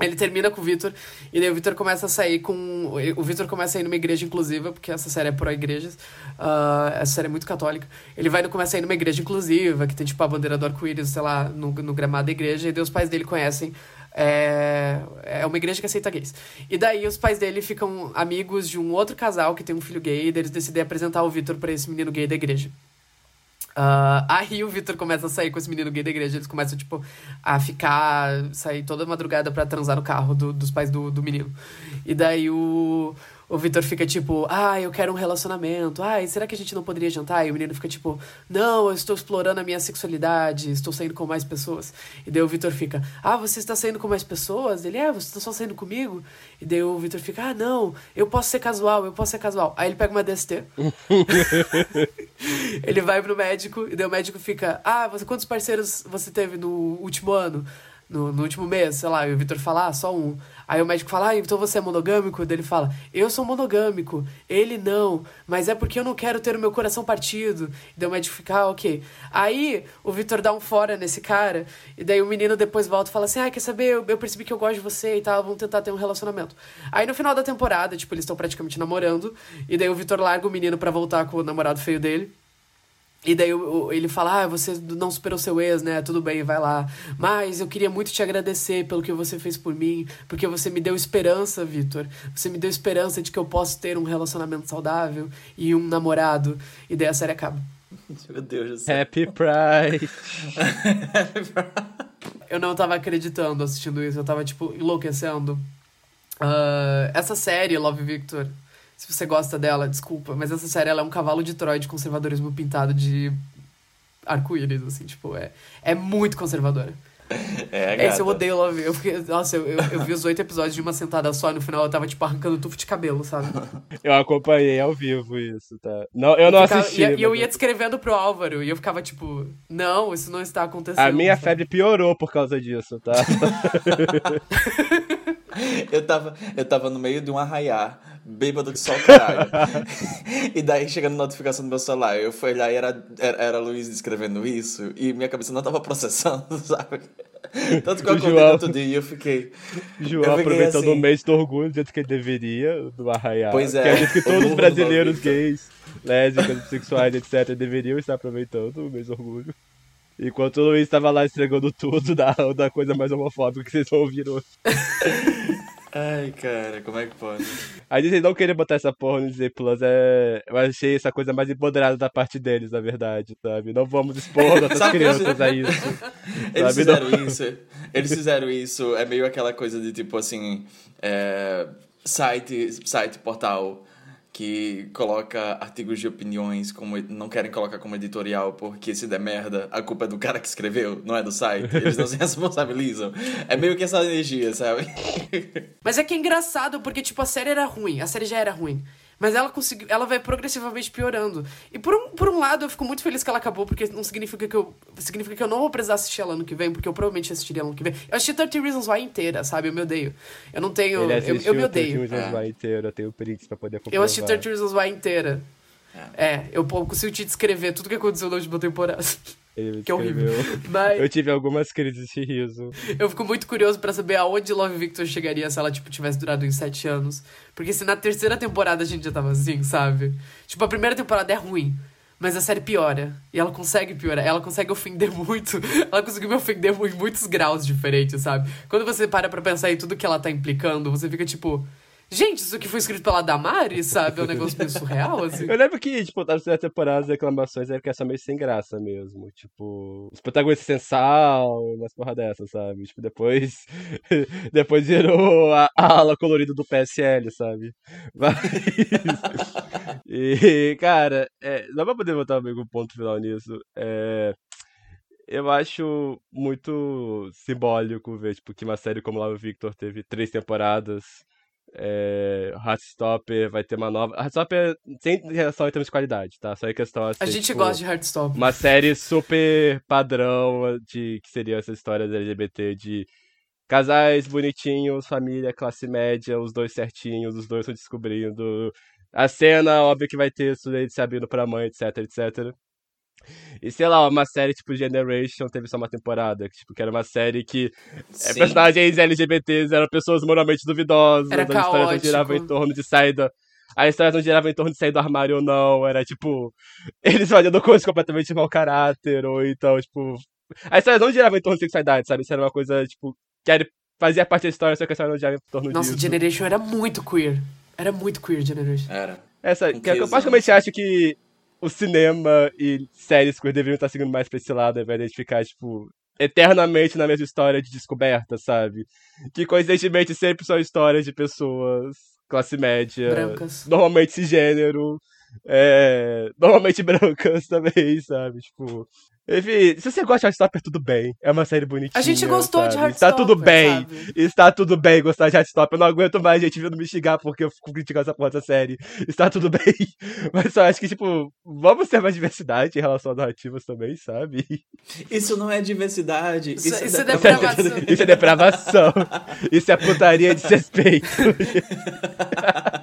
Ele termina com o Victor, e daí o Victor começa a sair com. O Victor começa a ir numa igreja inclusiva, porque essa série é pró-igrejas. Uh, essa série é muito católica. Ele vai começa a ir numa igreja inclusiva, que tem tipo a bandeira do arco-íris, sei lá, no, no gramado da igreja, e daí os pais dele conhecem. É, é uma igreja que aceita gays. E daí os pais dele ficam amigos de um outro casal que tem um filho gay, e eles decidem apresentar o Victor para esse menino gay da igreja. Uh, aí o Victor começa a sair com esse menino gay da igreja. Eles começam, tipo, a ficar. sair toda madrugada para transar no carro do, dos pais do, do menino. E daí o, o Victor fica tipo, ah, eu quero um relacionamento. Ah, será que a gente não poderia jantar? E o menino fica tipo, não, eu estou explorando a minha sexualidade, estou saindo com mais pessoas. E daí o Victor fica, ah, você está saindo com mais pessoas? Ele, é, você está só saindo comigo? E daí o Victor fica, ah, não, eu posso ser casual, eu posso ser casual. Aí ele pega uma DST. ele vai pro médico, e daí o médico fica, ah, você, quantos parceiros você teve no último ano? No, no último mês, sei lá, e o Vitor fala, ah, só um. Aí o médico fala, ah, então você é monogâmico? Daí ele fala, eu sou monogâmico, ele não, mas é porque eu não quero ter o meu coração partido. Daí o médico fica, ah, ok. Aí o Vitor dá um fora nesse cara, e daí o menino depois volta e fala assim, ah, quer saber, eu, eu percebi que eu gosto de você e tal, vamos tentar ter um relacionamento. Aí no final da temporada, tipo, eles estão praticamente namorando, e daí o Vitor larga o menino para voltar com o namorado feio dele. E daí ele fala, ah, você não superou seu ex, né? Tudo bem, vai lá. Mas eu queria muito te agradecer pelo que você fez por mim, porque você me deu esperança, Vitor. Você me deu esperança de que eu posso ter um relacionamento saudável e um namorado. E daí a série acaba. Meu Deus do céu. Happy Pride. eu não tava acreditando assistindo isso, eu tava, tipo, enlouquecendo. Uh, essa série, Love Victor, se você gosta dela, desculpa, mas essa série ela é um cavalo de Troia de conservadorismo pintado de arco-íris, assim, tipo, é, é muito conservadora. É. Esse eu odeio Love. Eu fiquei, nossa, eu, eu, eu, vi os oito episódios de uma sentada só e no final eu tava, tipo, arrancando tufo de cabelo, sabe? Eu acompanhei ao vivo isso, tá? Não, eu, eu não ficava, assisti. E eu ia descrevendo pro Álvaro e eu ficava, tipo, não, isso não está acontecendo. A minha sabe? febre piorou por causa disso, tá? eu, tava, eu tava no meio de um arraiar bêbado que só o caralho. e daí chegando notificação do meu celular, eu fui olhar e era, era, era Luiz escrevendo isso, e minha cabeça não tava processando, sabe? Tanto que eu acordei João, outro dia e eu fiquei. João eu aproveitando assim, o mês do orgulho do jeito que ele deveria, do arraiar. Pois é. Que é que todos os brasileiros gays, lésbicas, bissexuais, etc., deveriam estar aproveitando o mês do orgulho. Enquanto o Luiz estava lá estregando tudo da, da coisa mais homofóbica que vocês vão ouvir hoje. Ai, cara, como é que pode? A Disney não queria botar essa porra no Disney Plus, é... eu achei essa coisa mais empoderada da parte deles, na verdade, sabe? Não vamos expor nossas crianças a isso. Eles sabe? fizeram não... isso, eles fizeram isso, é meio aquela coisa de tipo assim, é... site, site, portal que coloca artigos de opiniões como não querem colocar como editorial porque se der merda, a culpa é do cara que escreveu, não é do site. Eles não se responsabilizam. É meio que essa energia, sabe? Mas é que é engraçado porque tipo a série era ruim, a série já era ruim. Mas ela conseguiu, ela vai progressivamente piorando. E por um, por um lado, eu fico muito feliz que ela acabou, porque não significa que eu. Significa que eu não vou precisar assistir ela ano que vem, porque eu provavelmente assistiria ano que vem. Eu assisti 30 Reasons Why inteira, sabe? Eu me odeio. Eu não tenho. Ele eu, eu me odeio. 30 Reasons Why inteira, eu tenho prints pra poder comprovar. Eu assisti 30 Reasons Why inteira. É. é, eu consigo te descrever tudo que aconteceu na última temporada. Ele que é horrível. Mas... Eu tive algumas crises de riso. Eu fico muito curioso para saber aonde Love Victor chegaria se ela, tipo, tivesse durado em sete anos. Porque se na terceira temporada a gente já tava assim, sabe? Tipo, a primeira temporada é ruim. Mas a série piora. E ela consegue piorar. Ela consegue ofender muito. Ela conseguiu me ofender em muitos graus diferentes, sabe? Quando você para pra pensar em tudo que ela tá implicando, você fica tipo. Gente, isso aqui foi escrito pela Damari, sabe? É um negócio meio surreal, assim. Eu lembro que, tipo, nas primeiras temporadas, as reclamações eram que essa meio sem graça mesmo. Tipo, os protagonistas sem sal, umas porra dessa, sabe? Tipo, depois. depois virou a, a ala colorida do PSL, sabe? Mas. e, cara, é, não vai poder botar um ponto final nisso. É eu acho muito simbólico ver tipo, que uma série como Love Victor teve três temporadas é, Heartstopper vai ter uma nova. Heartstopper sem relação em termos de qualidade, tá? Só em questão assim. A gente tipo, gosta de Heartstopper. Uma série super padrão de que seria essa história da LGBT de casais bonitinhos, família, classe média, os dois certinhos, os dois estão descobrindo. A cena, óbvio que vai ter isso se abrindo pra mãe, etc, etc. E sei lá, uma série tipo Generation teve só uma temporada, que, tipo, que era uma série que é, personagens LGBTs eram pessoas moralmente duvidosas, era a história não girava em torno de sair da. A história não girava em torno de sair do armário ou não, era tipo. Eles fazendo coisas completamente mau caráter, ou então, tipo. A história não girava em torno de sexualidade, sabe? Isso era uma coisa, tipo, que era, fazia parte da história, só que a história não girava em torno Nossa, disso. Nossa, Generation era muito queer. Era muito queer, Generation. Era. Essa, que, eu praticamente acho que o cinema e séries que deveriam estar seguindo mais pra esse lado, ao invés de ficar, tipo, eternamente na mesma história de descoberta, sabe? Que coincidentemente sempre são histórias de pessoas classe média, Brancas. normalmente cisgênero, É, normalmente brancas também, sabe? Tipo. Enfim, se você gosta de Heartstopper, tudo bem. É uma série bonitinha. A gente gostou de sabe? Está tudo Heartstopper, bem. sabe? Está tudo bem gostar de Heartstopper. Eu não aguento mais gente vindo me xingar porque eu fico criticando essa porra dessa série. Está tudo bem. Mas só acho que, tipo, vamos ter mais diversidade em relação a narrativas também, sabe? Isso não é diversidade. Isso- Isso, isso é depravação. Isso é depravação. Isso é putaria de desrespeito.